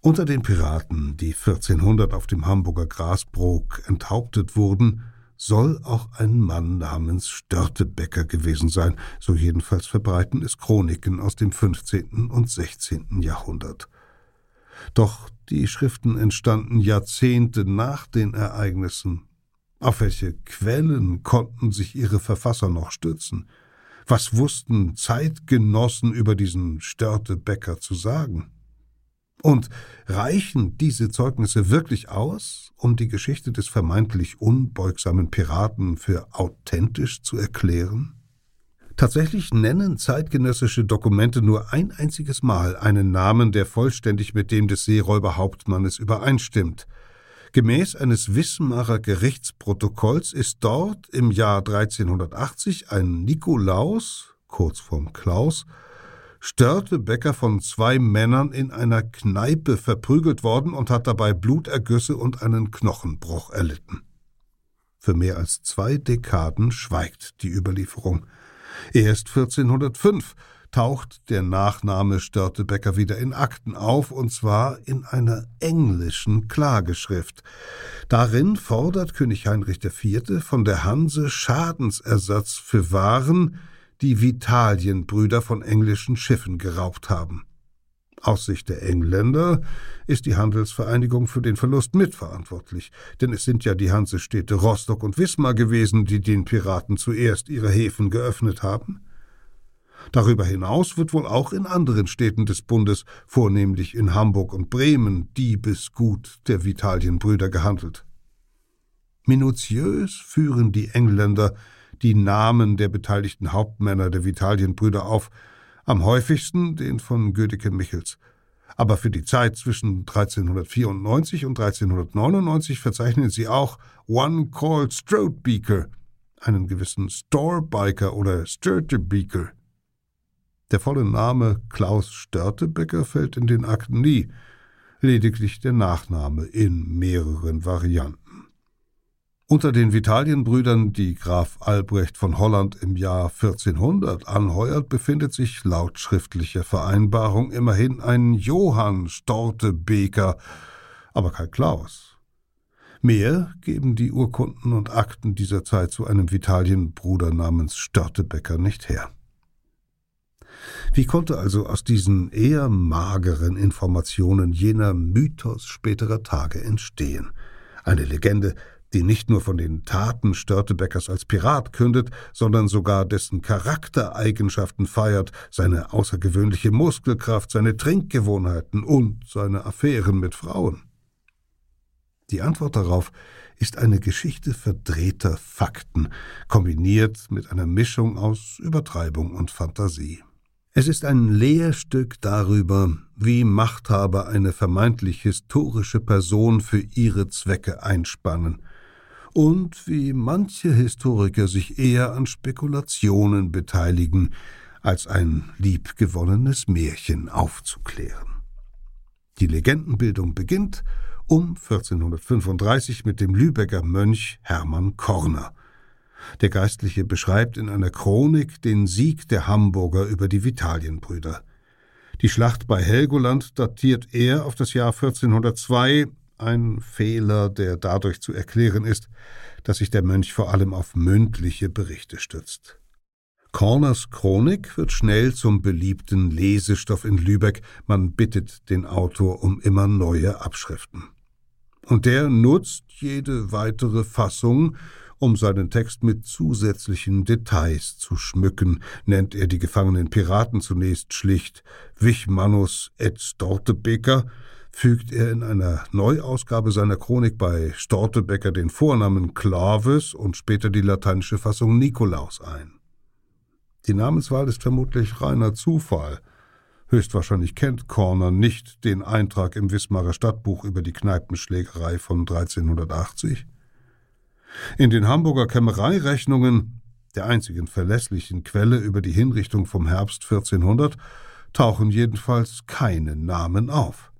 Unter den Piraten, die 1400 auf dem Hamburger Grasbrook enthauptet wurden, soll auch ein Mann namens Störtebecker gewesen sein, so jedenfalls verbreiten es Chroniken aus dem 15. und 16. Jahrhundert. Doch die Schriften entstanden Jahrzehnte nach den Ereignissen auf welche Quellen konnten sich ihre Verfasser noch stützen? Was wussten Zeitgenossen über diesen Störtebecker zu sagen? Und reichen diese Zeugnisse wirklich aus, um die Geschichte des vermeintlich unbeugsamen Piraten für authentisch zu erklären? Tatsächlich nennen zeitgenössische Dokumente nur ein einziges Mal einen Namen, der vollständig mit dem des Seeräuberhauptmannes übereinstimmt. Gemäß eines Wismarer Gerichtsprotokolls ist dort im Jahr 1380 ein Nikolaus, kurz vom Klaus, Störtebecker von zwei Männern in einer Kneipe verprügelt worden und hat dabei Blutergüsse und einen Knochenbruch erlitten. Für mehr als zwei Dekaden schweigt die Überlieferung. Erst 1405 taucht der Nachname Störtebecker wieder in Akten auf, und zwar in einer englischen Klageschrift. Darin fordert König Heinrich IV. von der Hanse Schadensersatz für Waren, die Vitalienbrüder von englischen Schiffen geraubt haben. Aus Sicht der Engländer ist die Handelsvereinigung für den Verlust mitverantwortlich, denn es sind ja die Hansestädte Rostock und Wismar gewesen, die den Piraten zuerst ihre Häfen geöffnet haben. Darüber hinaus wird wohl auch in anderen Städten des Bundes, vornehmlich in Hamburg und Bremen, Diebesgut der Vitalienbrüder gehandelt. Minutiös führen die Engländer die Namen der beteiligten Hauptmänner der Vitalienbrüder auf, am häufigsten den von Gödeke Michels. Aber für die Zeit zwischen 1394 und 1399 verzeichnen sie auch One called Strodebeaker, einen gewissen Storebiker oder Störtebeaker. Der volle Name Klaus Störtebecker fällt in den Akten nie, lediglich der Nachname in mehreren Varianten. Unter den Vitalienbrüdern, die Graf Albrecht von Holland im Jahr 1400 anheuert, befindet sich laut schriftlicher Vereinbarung immerhin ein Johann Stortebeker, aber kein Klaus. Mehr geben die Urkunden und Akten dieser Zeit zu einem Vitalienbruder namens Störtebecker nicht her. Wie konnte also aus diesen eher mageren Informationen jener Mythos späterer Tage entstehen? Eine Legende, die nicht nur von den Taten Störtebeckers als Pirat kündet, sondern sogar dessen Charaktereigenschaften feiert, seine außergewöhnliche Muskelkraft, seine Trinkgewohnheiten und seine Affären mit Frauen. Die Antwort darauf ist eine Geschichte verdrehter Fakten, kombiniert mit einer Mischung aus Übertreibung und Fantasie. Es ist ein Lehrstück darüber, wie Machthaber eine vermeintlich historische Person für ihre Zwecke einspannen – und wie manche Historiker sich eher an Spekulationen beteiligen, als ein liebgewonnenes Märchen aufzuklären. Die Legendenbildung beginnt um 1435 mit dem Lübecker Mönch Hermann Korner. Der Geistliche beschreibt in einer Chronik den Sieg der Hamburger über die Vitalienbrüder. Die Schlacht bei Helgoland datiert er auf das Jahr 1402, ein Fehler, der dadurch zu erklären ist, dass sich der Mönch vor allem auf mündliche Berichte stützt. Corners Chronik wird schnell zum beliebten Lesestoff in Lübeck, man bittet den Autor um immer neue Abschriften. Und der nutzt jede weitere Fassung, um seinen Text mit zusätzlichen Details zu schmücken, nennt er die gefangenen Piraten zunächst schlicht Wichmanus et Stortebeker, fügt er in einer Neuausgabe seiner Chronik bei Stortebecker den Vornamen Clavis und später die lateinische Fassung Nikolaus ein. Die Namenswahl ist vermutlich reiner Zufall. Höchstwahrscheinlich kennt Corner nicht den Eintrag im Wismarer Stadtbuch über die Kneipenschlägerei von 1380. In den Hamburger Kämmereirechnungen, der einzigen verlässlichen Quelle über die Hinrichtung vom Herbst 1400, tauchen jedenfalls keine Namen auf.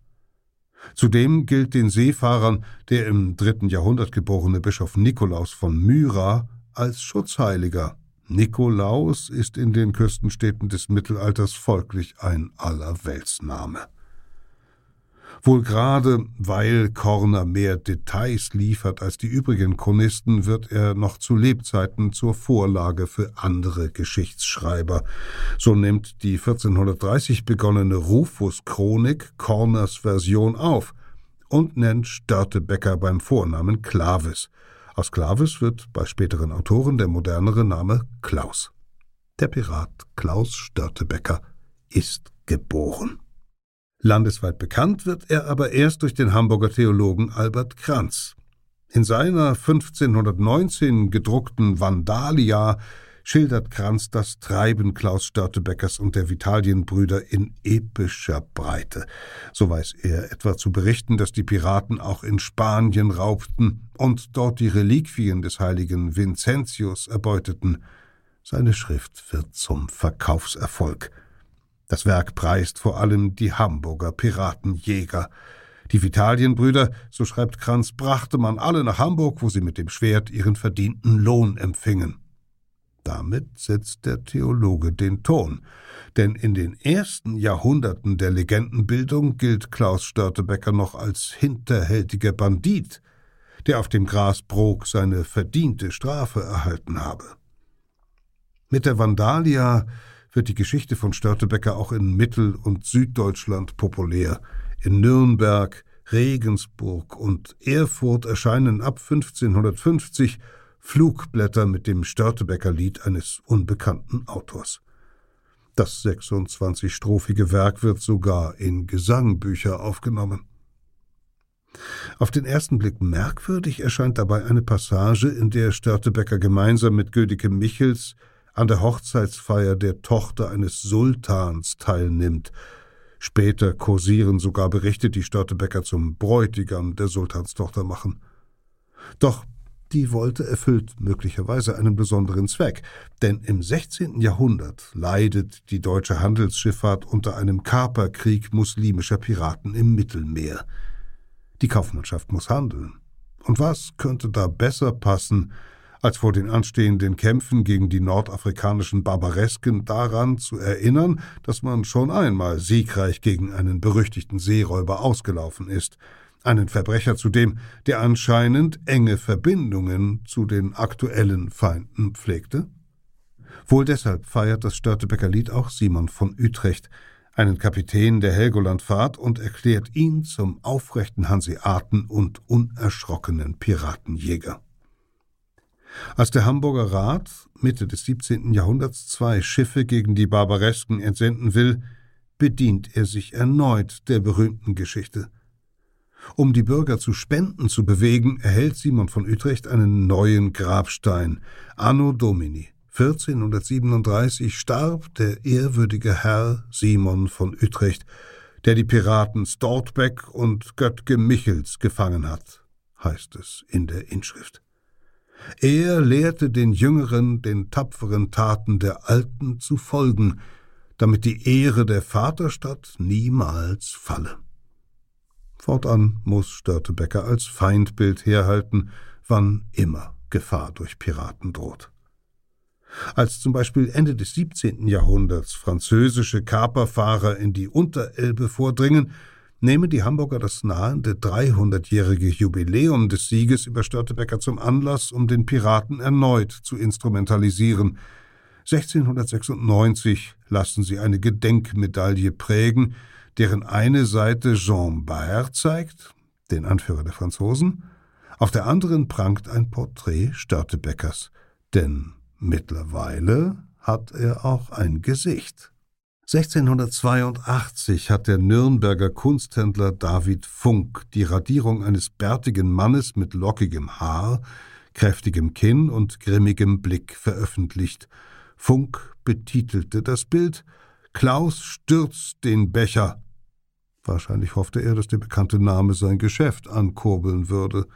Zudem gilt den Seefahrern der im dritten Jahrhundert geborene Bischof Nikolaus von Myra als Schutzheiliger. Nikolaus ist in den Küstenstädten des Mittelalters folglich ein Allerweltsname. Wohl gerade weil Korner mehr Details liefert als die übrigen Chronisten, wird er noch zu Lebzeiten zur Vorlage für andere Geschichtsschreiber. So nimmt die 1430 begonnene Rufus-Chronik Korners Version auf und nennt Störtebecker beim Vornamen Clavis. Aus Clavis wird bei späteren Autoren der modernere Name Klaus. Der Pirat Klaus Störtebecker ist geboren. Landesweit bekannt wird er aber erst durch den Hamburger Theologen Albert Kranz. In seiner 1519 gedruckten Vandalia schildert Kranz das Treiben Klaus Störtebeckers und der Vitalienbrüder in epischer Breite. So weiß er etwa zu berichten, dass die Piraten auch in Spanien raubten und dort die Reliquien des heiligen Vincentius erbeuteten. Seine Schrift wird zum Verkaufserfolg. Das Werk preist vor allem die Hamburger Piratenjäger. Die Vitalienbrüder, so schreibt Kranz, brachte man alle nach Hamburg, wo sie mit dem Schwert ihren verdienten Lohn empfingen. Damit setzt der Theologe den Ton, denn in den ersten Jahrhunderten der Legendenbildung gilt Klaus Störtebecker noch als hinterhältiger Bandit, der auf dem Grasbrook seine verdiente Strafe erhalten habe. Mit der Vandalia wird die Geschichte von Störtebecker auch in Mittel- und Süddeutschland populär. In Nürnberg, Regensburg und Erfurt erscheinen ab 1550 Flugblätter mit dem Störtebecker Lied eines unbekannten Autors. Das 26-strophige Werk wird sogar in Gesangbücher aufgenommen. Auf den ersten Blick merkwürdig erscheint dabei eine Passage, in der Störtebecker gemeinsam mit Gödeke Michels an der Hochzeitsfeier der Tochter eines Sultans teilnimmt. Später kursieren sogar Berichte, die Störtebecker zum Bräutigam der Sultanstochter machen. Doch die Wolte erfüllt möglicherweise einen besonderen Zweck, denn im 16. Jahrhundert leidet die deutsche Handelsschifffahrt unter einem Kaperkrieg muslimischer Piraten im Mittelmeer. Die Kaufmannschaft muss handeln. Und was könnte da besser passen, als vor den anstehenden Kämpfen gegen die nordafrikanischen Barbaresken daran zu erinnern, dass man schon einmal siegreich gegen einen berüchtigten Seeräuber ausgelaufen ist – einen Verbrecher zudem, der anscheinend enge Verbindungen zu den aktuellen Feinden pflegte? Wohl deshalb feiert das Störtebecker Lied auch Simon von Utrecht, einen Kapitän der Helgolandfahrt, und erklärt ihn zum aufrechten Hanseaten und unerschrockenen Piratenjäger. Als der Hamburger Rat Mitte des 17. Jahrhunderts zwei Schiffe gegen die Barbaresken entsenden will, bedient er sich erneut der berühmten Geschichte – um die Bürger zu Spenden zu bewegen, erhält Simon von Utrecht einen neuen Grabstein. Anno Domini 1437 starb der ehrwürdige Herr Simon von Utrecht, der die Piraten Stortbeck und Göttge Michels gefangen hat, heißt es in der Inschrift. Er lehrte den Jüngeren, den tapferen Taten der Alten zu folgen, damit die Ehre der Vaterstadt niemals falle. Fortan muss Störtebecker als Feindbild herhalten, wann immer Gefahr durch Piraten droht. Als zum Beispiel Ende des 17. Jahrhunderts französische Kaperfahrer in die Unterelbe vordringen, nehmen die Hamburger das nahende 300-jährige Jubiläum des Sieges über Störtebecker zum Anlass, um den Piraten erneut zu instrumentalisieren. 1696 lassen sie eine Gedenkmedaille prägen, deren eine Seite Jean Baer zeigt, den Anführer der Franzosen, auf der anderen prangt ein Porträt Störtebeckers, denn mittlerweile hat er auch ein Gesicht. 1682 hat der Nürnberger Kunsthändler David Funk die Radierung eines bärtigen Mannes mit lockigem Haar, kräftigem Kinn und grimmigem Blick veröffentlicht. Funk betitelte das Bild Klaus stürzt den Becher, Wahrscheinlich hoffte er, dass der bekannte Name sein Geschäft ankurbeln würde.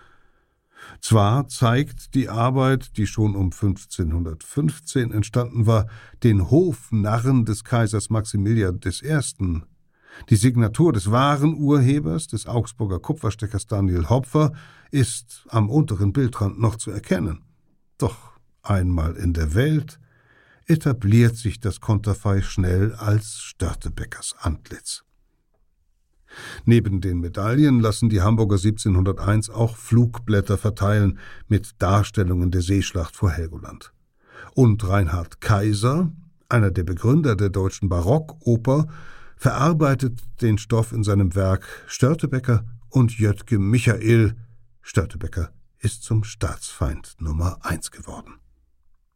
Zwar zeigt die Arbeit, die schon um 1515 entstanden war, den Hofnarren des Kaisers Maximilian I. Die Signatur des wahren Urhebers, des Augsburger Kupfersteckers Daniel Hopfer, ist am unteren Bildrand noch zu erkennen. Doch einmal in der Welt etabliert sich das Konterfei schnell als Störtebeckers Antlitz. Neben den Medaillen lassen die Hamburger 1701 auch Flugblätter verteilen mit Darstellungen der Seeschlacht vor Helgoland. Und Reinhard Kaiser, einer der Begründer der deutschen Barockoper, verarbeitet den Stoff in seinem Werk Störtebecker und Jöttge Michael. Störtebecker ist zum Staatsfeind Nummer eins geworden.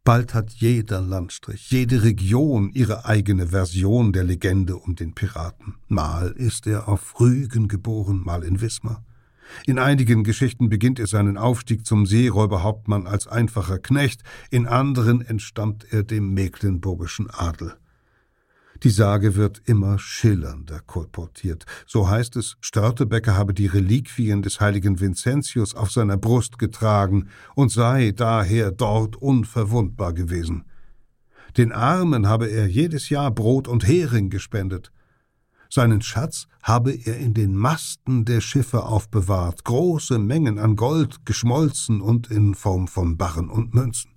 Bald hat jeder Landstrich, jede Region ihre eigene Version der Legende um den Piraten. Mal ist er auf Rügen geboren, mal in Wismar. In einigen Geschichten beginnt er seinen Aufstieg zum Seeräuberhauptmann als einfacher Knecht, in anderen entstammt er dem mecklenburgischen Adel. Die Sage wird immer schillernder kolportiert. So heißt es, Störtebecker habe die Reliquien des heiligen Vincentius auf seiner Brust getragen und sei daher dort unverwundbar gewesen. Den Armen habe er jedes Jahr Brot und Hering gespendet. Seinen Schatz habe er in den Masten der Schiffe aufbewahrt, große Mengen an Gold geschmolzen und in Form von Barren und Münzen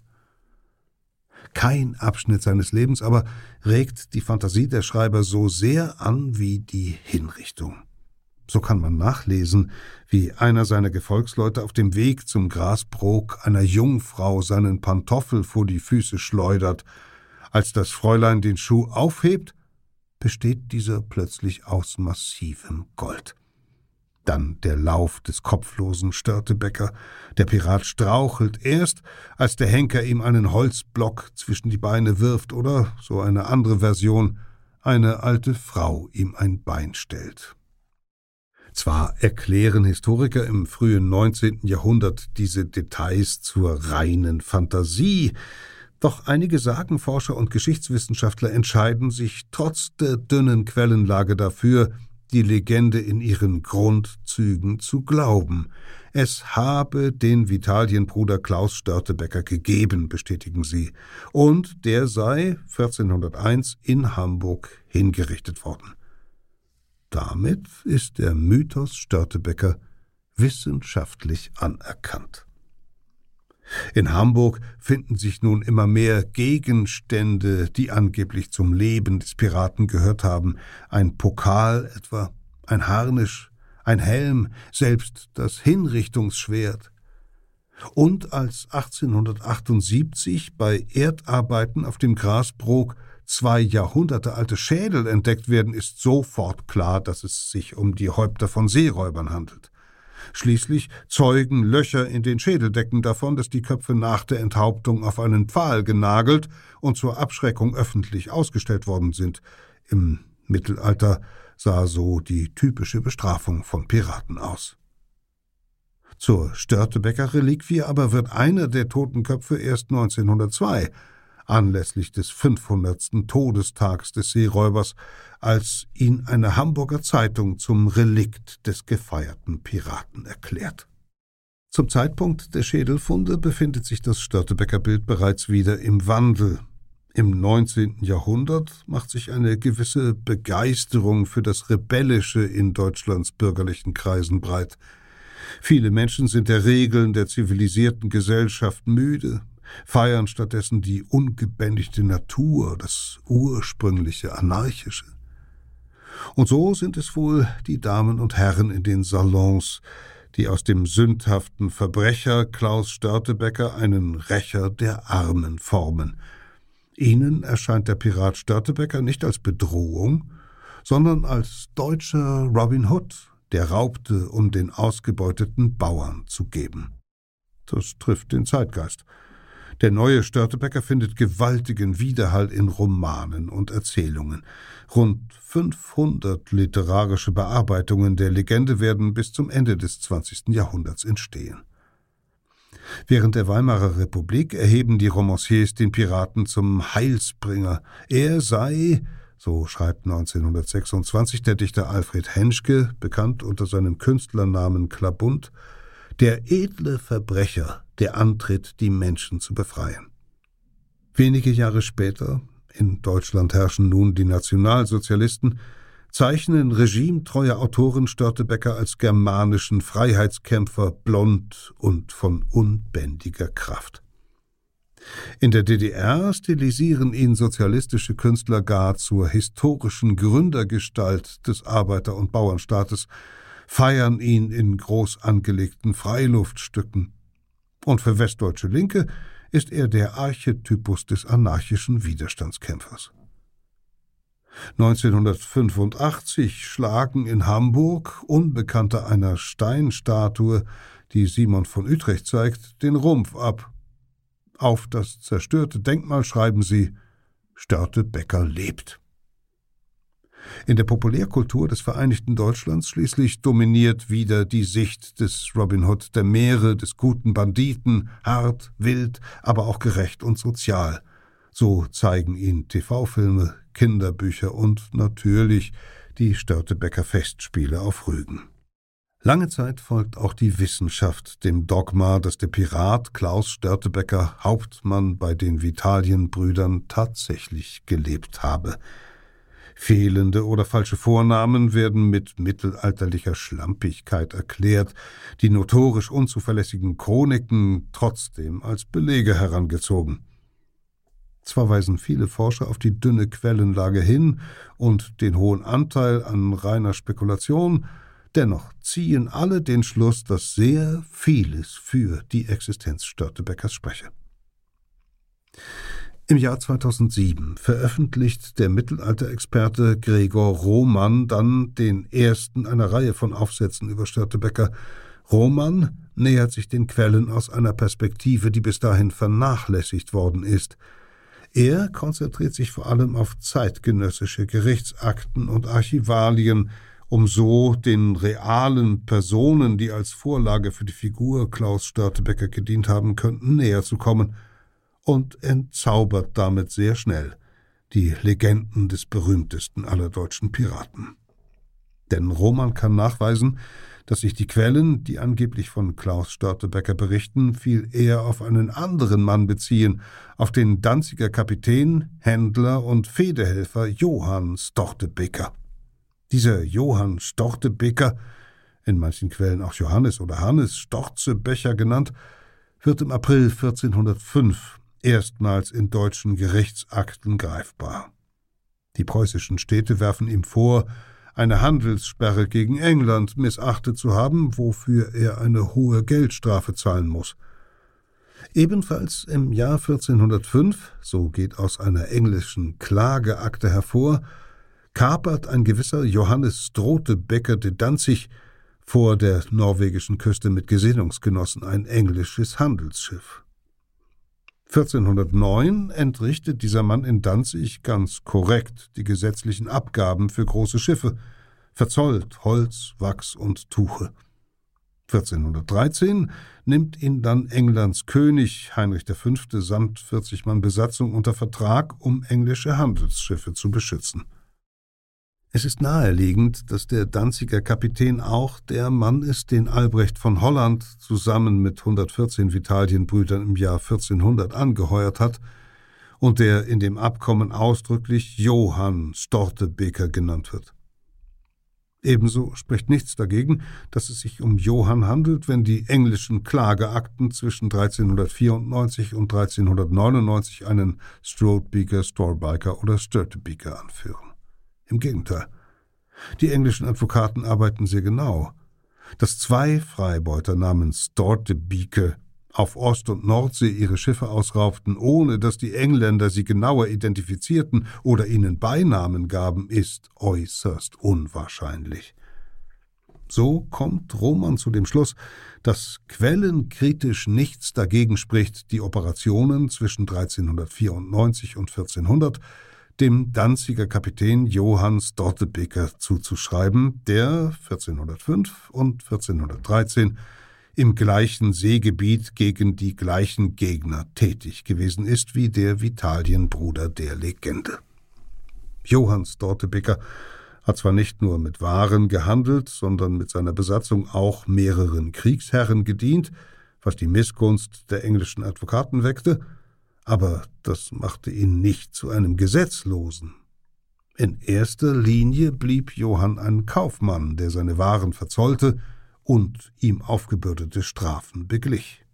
kein Abschnitt seines Lebens, aber regt die Fantasie der Schreiber so sehr an wie die Hinrichtung. So kann man nachlesen, wie einer seiner Gefolgsleute auf dem Weg zum Grasbrook einer Jungfrau seinen Pantoffel vor die Füße schleudert. Als das Fräulein den Schuh aufhebt, besteht dieser plötzlich aus massivem Gold. Dann der Lauf des kopflosen Störtebecker. Der Pirat strauchelt erst, als der Henker ihm einen Holzblock zwischen die Beine wirft oder, so eine andere Version, eine alte Frau ihm ein Bein stellt. Zwar erklären Historiker im frühen 19. Jahrhundert diese Details zur reinen Fantasie, doch einige Sagenforscher und Geschichtswissenschaftler entscheiden sich trotz der dünnen Quellenlage dafür, die Legende in ihren Grundzügen zu glauben. Es habe den Vitalienbruder Klaus Störtebecker gegeben, bestätigen sie, und der sei 1401 in Hamburg hingerichtet worden. Damit ist der Mythos Störtebecker wissenschaftlich anerkannt. In Hamburg finden sich nun immer mehr Gegenstände, die angeblich zum Leben des Piraten gehört haben, ein Pokal etwa, ein Harnisch, ein Helm, selbst das Hinrichtungsschwert. Und als 1878 bei Erdarbeiten auf dem Grasbrook zwei Jahrhunderte alte Schädel entdeckt werden, ist sofort klar, dass es sich um die Häupter von Seeräubern handelt. Schließlich zeugen Löcher in den Schädeldecken davon, dass die Köpfe nach der Enthauptung auf einen Pfahl genagelt und zur Abschreckung öffentlich ausgestellt worden sind. Im Mittelalter sah so die typische Bestrafung von Piraten aus. Zur Störtebecker Reliquie aber wird einer der Totenköpfe erst 1902 anlässlich des 500. Todestags des Seeräubers, als ihn eine Hamburger Zeitung zum Relikt des gefeierten Piraten erklärt. Zum Zeitpunkt der Schädelfunde befindet sich das Störtebecker Bild bereits wieder im Wandel. Im 19. Jahrhundert macht sich eine gewisse Begeisterung für das Rebellische in Deutschlands bürgerlichen Kreisen breit. Viele Menschen sind der Regeln der zivilisierten Gesellschaft müde, feiern stattdessen die ungebändigte Natur, das ursprüngliche Anarchische. Und so sind es wohl die Damen und Herren in den Salons, die aus dem sündhaften Verbrecher Klaus Störtebecker einen Rächer der Armen formen. Ihnen erscheint der Pirat Störtebecker nicht als Bedrohung, sondern als deutscher Robin Hood, der raubte, um den ausgebeuteten Bauern zu geben. Das trifft den Zeitgeist. Der neue Störtebecker findet gewaltigen Widerhall in Romanen und Erzählungen. Rund 500 literarische Bearbeitungen der Legende werden bis zum Ende des 20. Jahrhunderts entstehen. Während der Weimarer Republik erheben die Romanciers den Piraten zum Heilsbringer. Er sei, so schreibt 1926 der Dichter Alfred Henschke, bekannt unter seinem Künstlernamen Klabund, der edle Verbrecher, der antritt, die Menschen zu befreien. Wenige Jahre später, in Deutschland herrschen nun die Nationalsozialisten, zeichnen regimetreue Autoren Störtebecker als germanischen Freiheitskämpfer blond und von unbändiger Kraft. In der DDR stilisieren ihn sozialistische Künstler gar zur historischen Gründergestalt des Arbeiter- und Bauernstaates, feiern ihn in groß angelegten Freiluftstücken. Und für westdeutsche Linke ist er der Archetypus des anarchischen Widerstandskämpfers. 1985 schlagen in Hamburg Unbekannte einer Steinstatue, die Simon von Utrecht zeigt, den Rumpf ab. Auf das zerstörte Denkmal schreiben sie Störtebecker lebt. In der Populärkultur des Vereinigten Deutschlands schließlich dominiert wieder die Sicht des Robin Hood der Meere, des guten Banditen, hart, wild, aber auch gerecht und sozial. So zeigen ihn TV-Filme, Kinderbücher und natürlich die Störtebecker Festspiele auf Rügen. Lange Zeit folgt auch die Wissenschaft dem Dogma, dass der Pirat Klaus Störtebecker Hauptmann bei den Vitalienbrüdern tatsächlich gelebt habe. Fehlende oder falsche Vornamen werden mit mittelalterlicher Schlampigkeit erklärt, die notorisch unzuverlässigen Chroniken trotzdem als Belege herangezogen. Zwar weisen viele Forscher auf die dünne Quellenlage hin und den hohen Anteil an reiner Spekulation, Dennoch ziehen alle den Schluss, dass sehr vieles für die Existenz Störtebeckers spreche. Im Jahr 2007 veröffentlicht der Mittelalterexperte Gregor Roman dann den ersten einer Reihe von Aufsätzen über Störtebecker. Roman nähert sich den Quellen aus einer Perspektive, die bis dahin vernachlässigt worden ist. Er konzentriert sich vor allem auf zeitgenössische Gerichtsakten und Archivalien, um so den realen Personen, die als Vorlage für die Figur Klaus Störtebecker gedient haben könnten, näher zu kommen und entzaubert damit sehr schnell die Legenden des berühmtesten aller deutschen Piraten. Denn Roman kann nachweisen, dass sich die Quellen, die angeblich von Klaus Störtebecker berichten, viel eher auf einen anderen Mann beziehen, auf den Danziger Kapitän, Händler und Fehdehelfer Johann Störtebecker. Dieser Johann Stortebeker, in manchen Quellen auch Johannes oder Hannes Storzebecher genannt, wird im April 1405 erstmals in deutschen Gerichtsakten greifbar. Die preußischen Städte werfen ihm vor, eine Handelssperre gegen England missachtet zu haben, wofür er eine hohe Geldstrafe zahlen muss. Ebenfalls im Jahr 1405, so geht aus einer englischen Klageakte hervor, kapert ein gewisser Johannes Strotebecker de Danzig vor der norwegischen Küste mit Gesinnungsgenossen ein englisches Handelsschiff. 1409 entrichtet dieser Mann in Danzig ganz korrekt die gesetzlichen Abgaben für große Schiffe, verzollt Holz, Wachs und Tuche. 1413 nimmt ihn dann Englands König Heinrich V. samt 40 Mann Besatzung unter Vertrag, um englische Handelsschiffe zu beschützen. Es ist naheliegend, dass der Danziger Kapitän auch der Mann ist, den Albrecht von Holland zusammen mit 114 Vitalienbrüdern im Jahr 1400 angeheuert hat und der in dem Abkommen ausdrücklich Johann Stortebeker genannt wird. Ebenso spricht nichts dagegen, dass es sich um Johann handelt, wenn die englischen Klageakten zwischen 1394 und 1399 einen Strodebeker, Storbiker oder Sturtebeker anführen. Im Gegenteil. Die englischen Advokaten arbeiten sehr genau. Dass zwei Freibeuter namens Dortebieke auf Ost- und Nordsee ihre Schiffe ausraubten, ohne dass die Engländer sie genauer identifizierten oder ihnen Beinamen gaben, ist äußerst unwahrscheinlich. So kommt Roman zu dem Schluss, dass quellenkritisch nichts dagegen spricht, die Operationen zwischen 1394 und 1400 dem Danziger Kapitän Johann Stortebeker zuzuschreiben, der 1405 und 1413 im gleichen Seegebiet gegen die gleichen Gegner tätig gewesen ist wie der Vitalienbruder der Legende. Johann Stortebeker hat zwar nicht nur mit Waren gehandelt, sondern mit seiner Besatzung auch mehreren Kriegsherren gedient, was die Missgunst der englischen Advokaten weckte, aber das machte ihn nicht zu einem Gesetzlosen. In erster Linie blieb Johann ein Kaufmann, der seine Waren verzollte und ihm aufgebürdete Strafen beglich.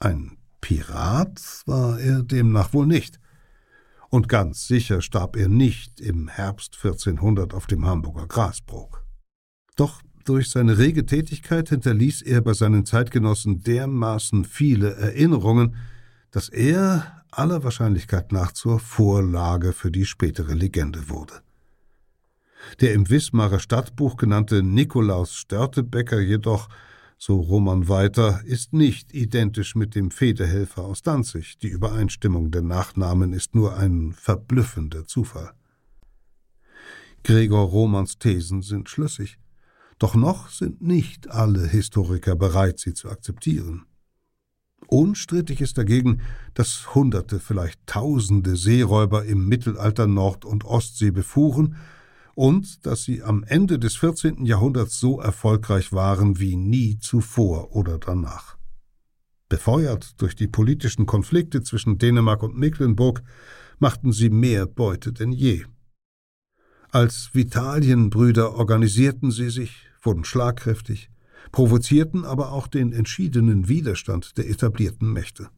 Ein Pirat war er demnach wohl nicht. Und ganz sicher starb er nicht im Herbst 1400 auf dem Hamburger Grasbrook. Doch durch seine rege Tätigkeit hinterließ er bei seinen Zeitgenossen dermaßen viele Erinnerungen, dass er aller Wahrscheinlichkeit nach zur Vorlage für die spätere Legende wurde. Der im Wismarer Stadtbuch genannte Nikolaus Störtebecker jedoch so Roman weiter, ist nicht identisch mit dem Fehdehelfer aus Danzig. Die Übereinstimmung der Nachnamen ist nur ein verblüffender Zufall. Gregor Romans Thesen sind schlüssig. Doch noch sind nicht alle Historiker bereit, sie zu akzeptieren. Unstrittig ist dagegen, dass Hunderte, vielleicht Tausende Seeräuber im Mittelalter Nord- und Ostsee befuhren und dass sie am Ende des 14. Jahrhunderts so erfolgreich waren wie nie zuvor oder danach. Befeuert durch die politischen Konflikte zwischen Dänemark und Mecklenburg machten sie mehr Beute denn je. Als Vitalienbrüder organisierten sie sich, wurden schlagkräftig, provozierten aber auch den entschiedenen Widerstand der etablierten Mächte.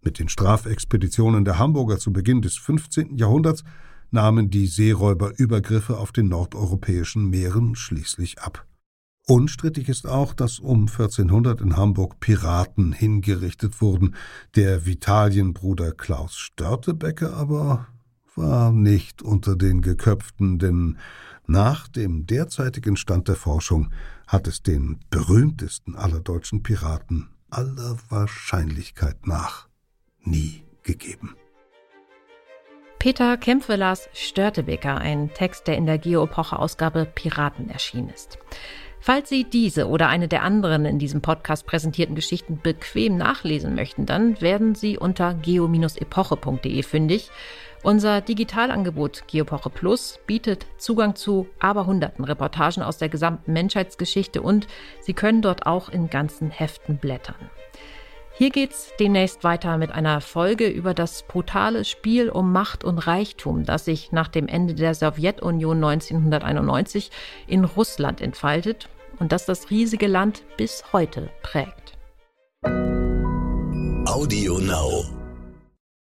Mit den Strafexpeditionen der Hamburger zu Beginn des 15. Jahrhunderts nahmen die Seeräuberübergriffe auf den nordeuropäischen Meeren schließlich ab. Unstrittig ist auch, dass um 1400 in Hamburg Piraten hingerichtet wurden. Der Vitalienbruder Klaus Störtebecker aber war nicht unter den Geköpften, denn nach dem derzeitigen Stand der Forschung hat es den berühmtesten aller deutschen Piraten aller Wahrscheinlichkeit nach nie gegeben. Peter Kämpfe las Störtebeker, ein Text, der in der Geo-Epoche-Ausgabe Piraten erschienen ist. Falls Sie diese oder eine der anderen in diesem Podcast präsentierten Geschichten bequem nachlesen möchten, dann werden Sie unter geo-epoche.de fündig. Unser Digitalangebot Geopoche Plus bietet Zugang zu aberhunderten Reportagen aus der gesamten Menschheitsgeschichte und Sie können dort auch in ganzen Heften blättern. Hier geht's demnächst weiter mit einer Folge über das brutale Spiel um Macht und Reichtum, das sich nach dem Ende der Sowjetunion 1991 in Russland entfaltet und das das riesige Land bis heute prägt. Audio Now.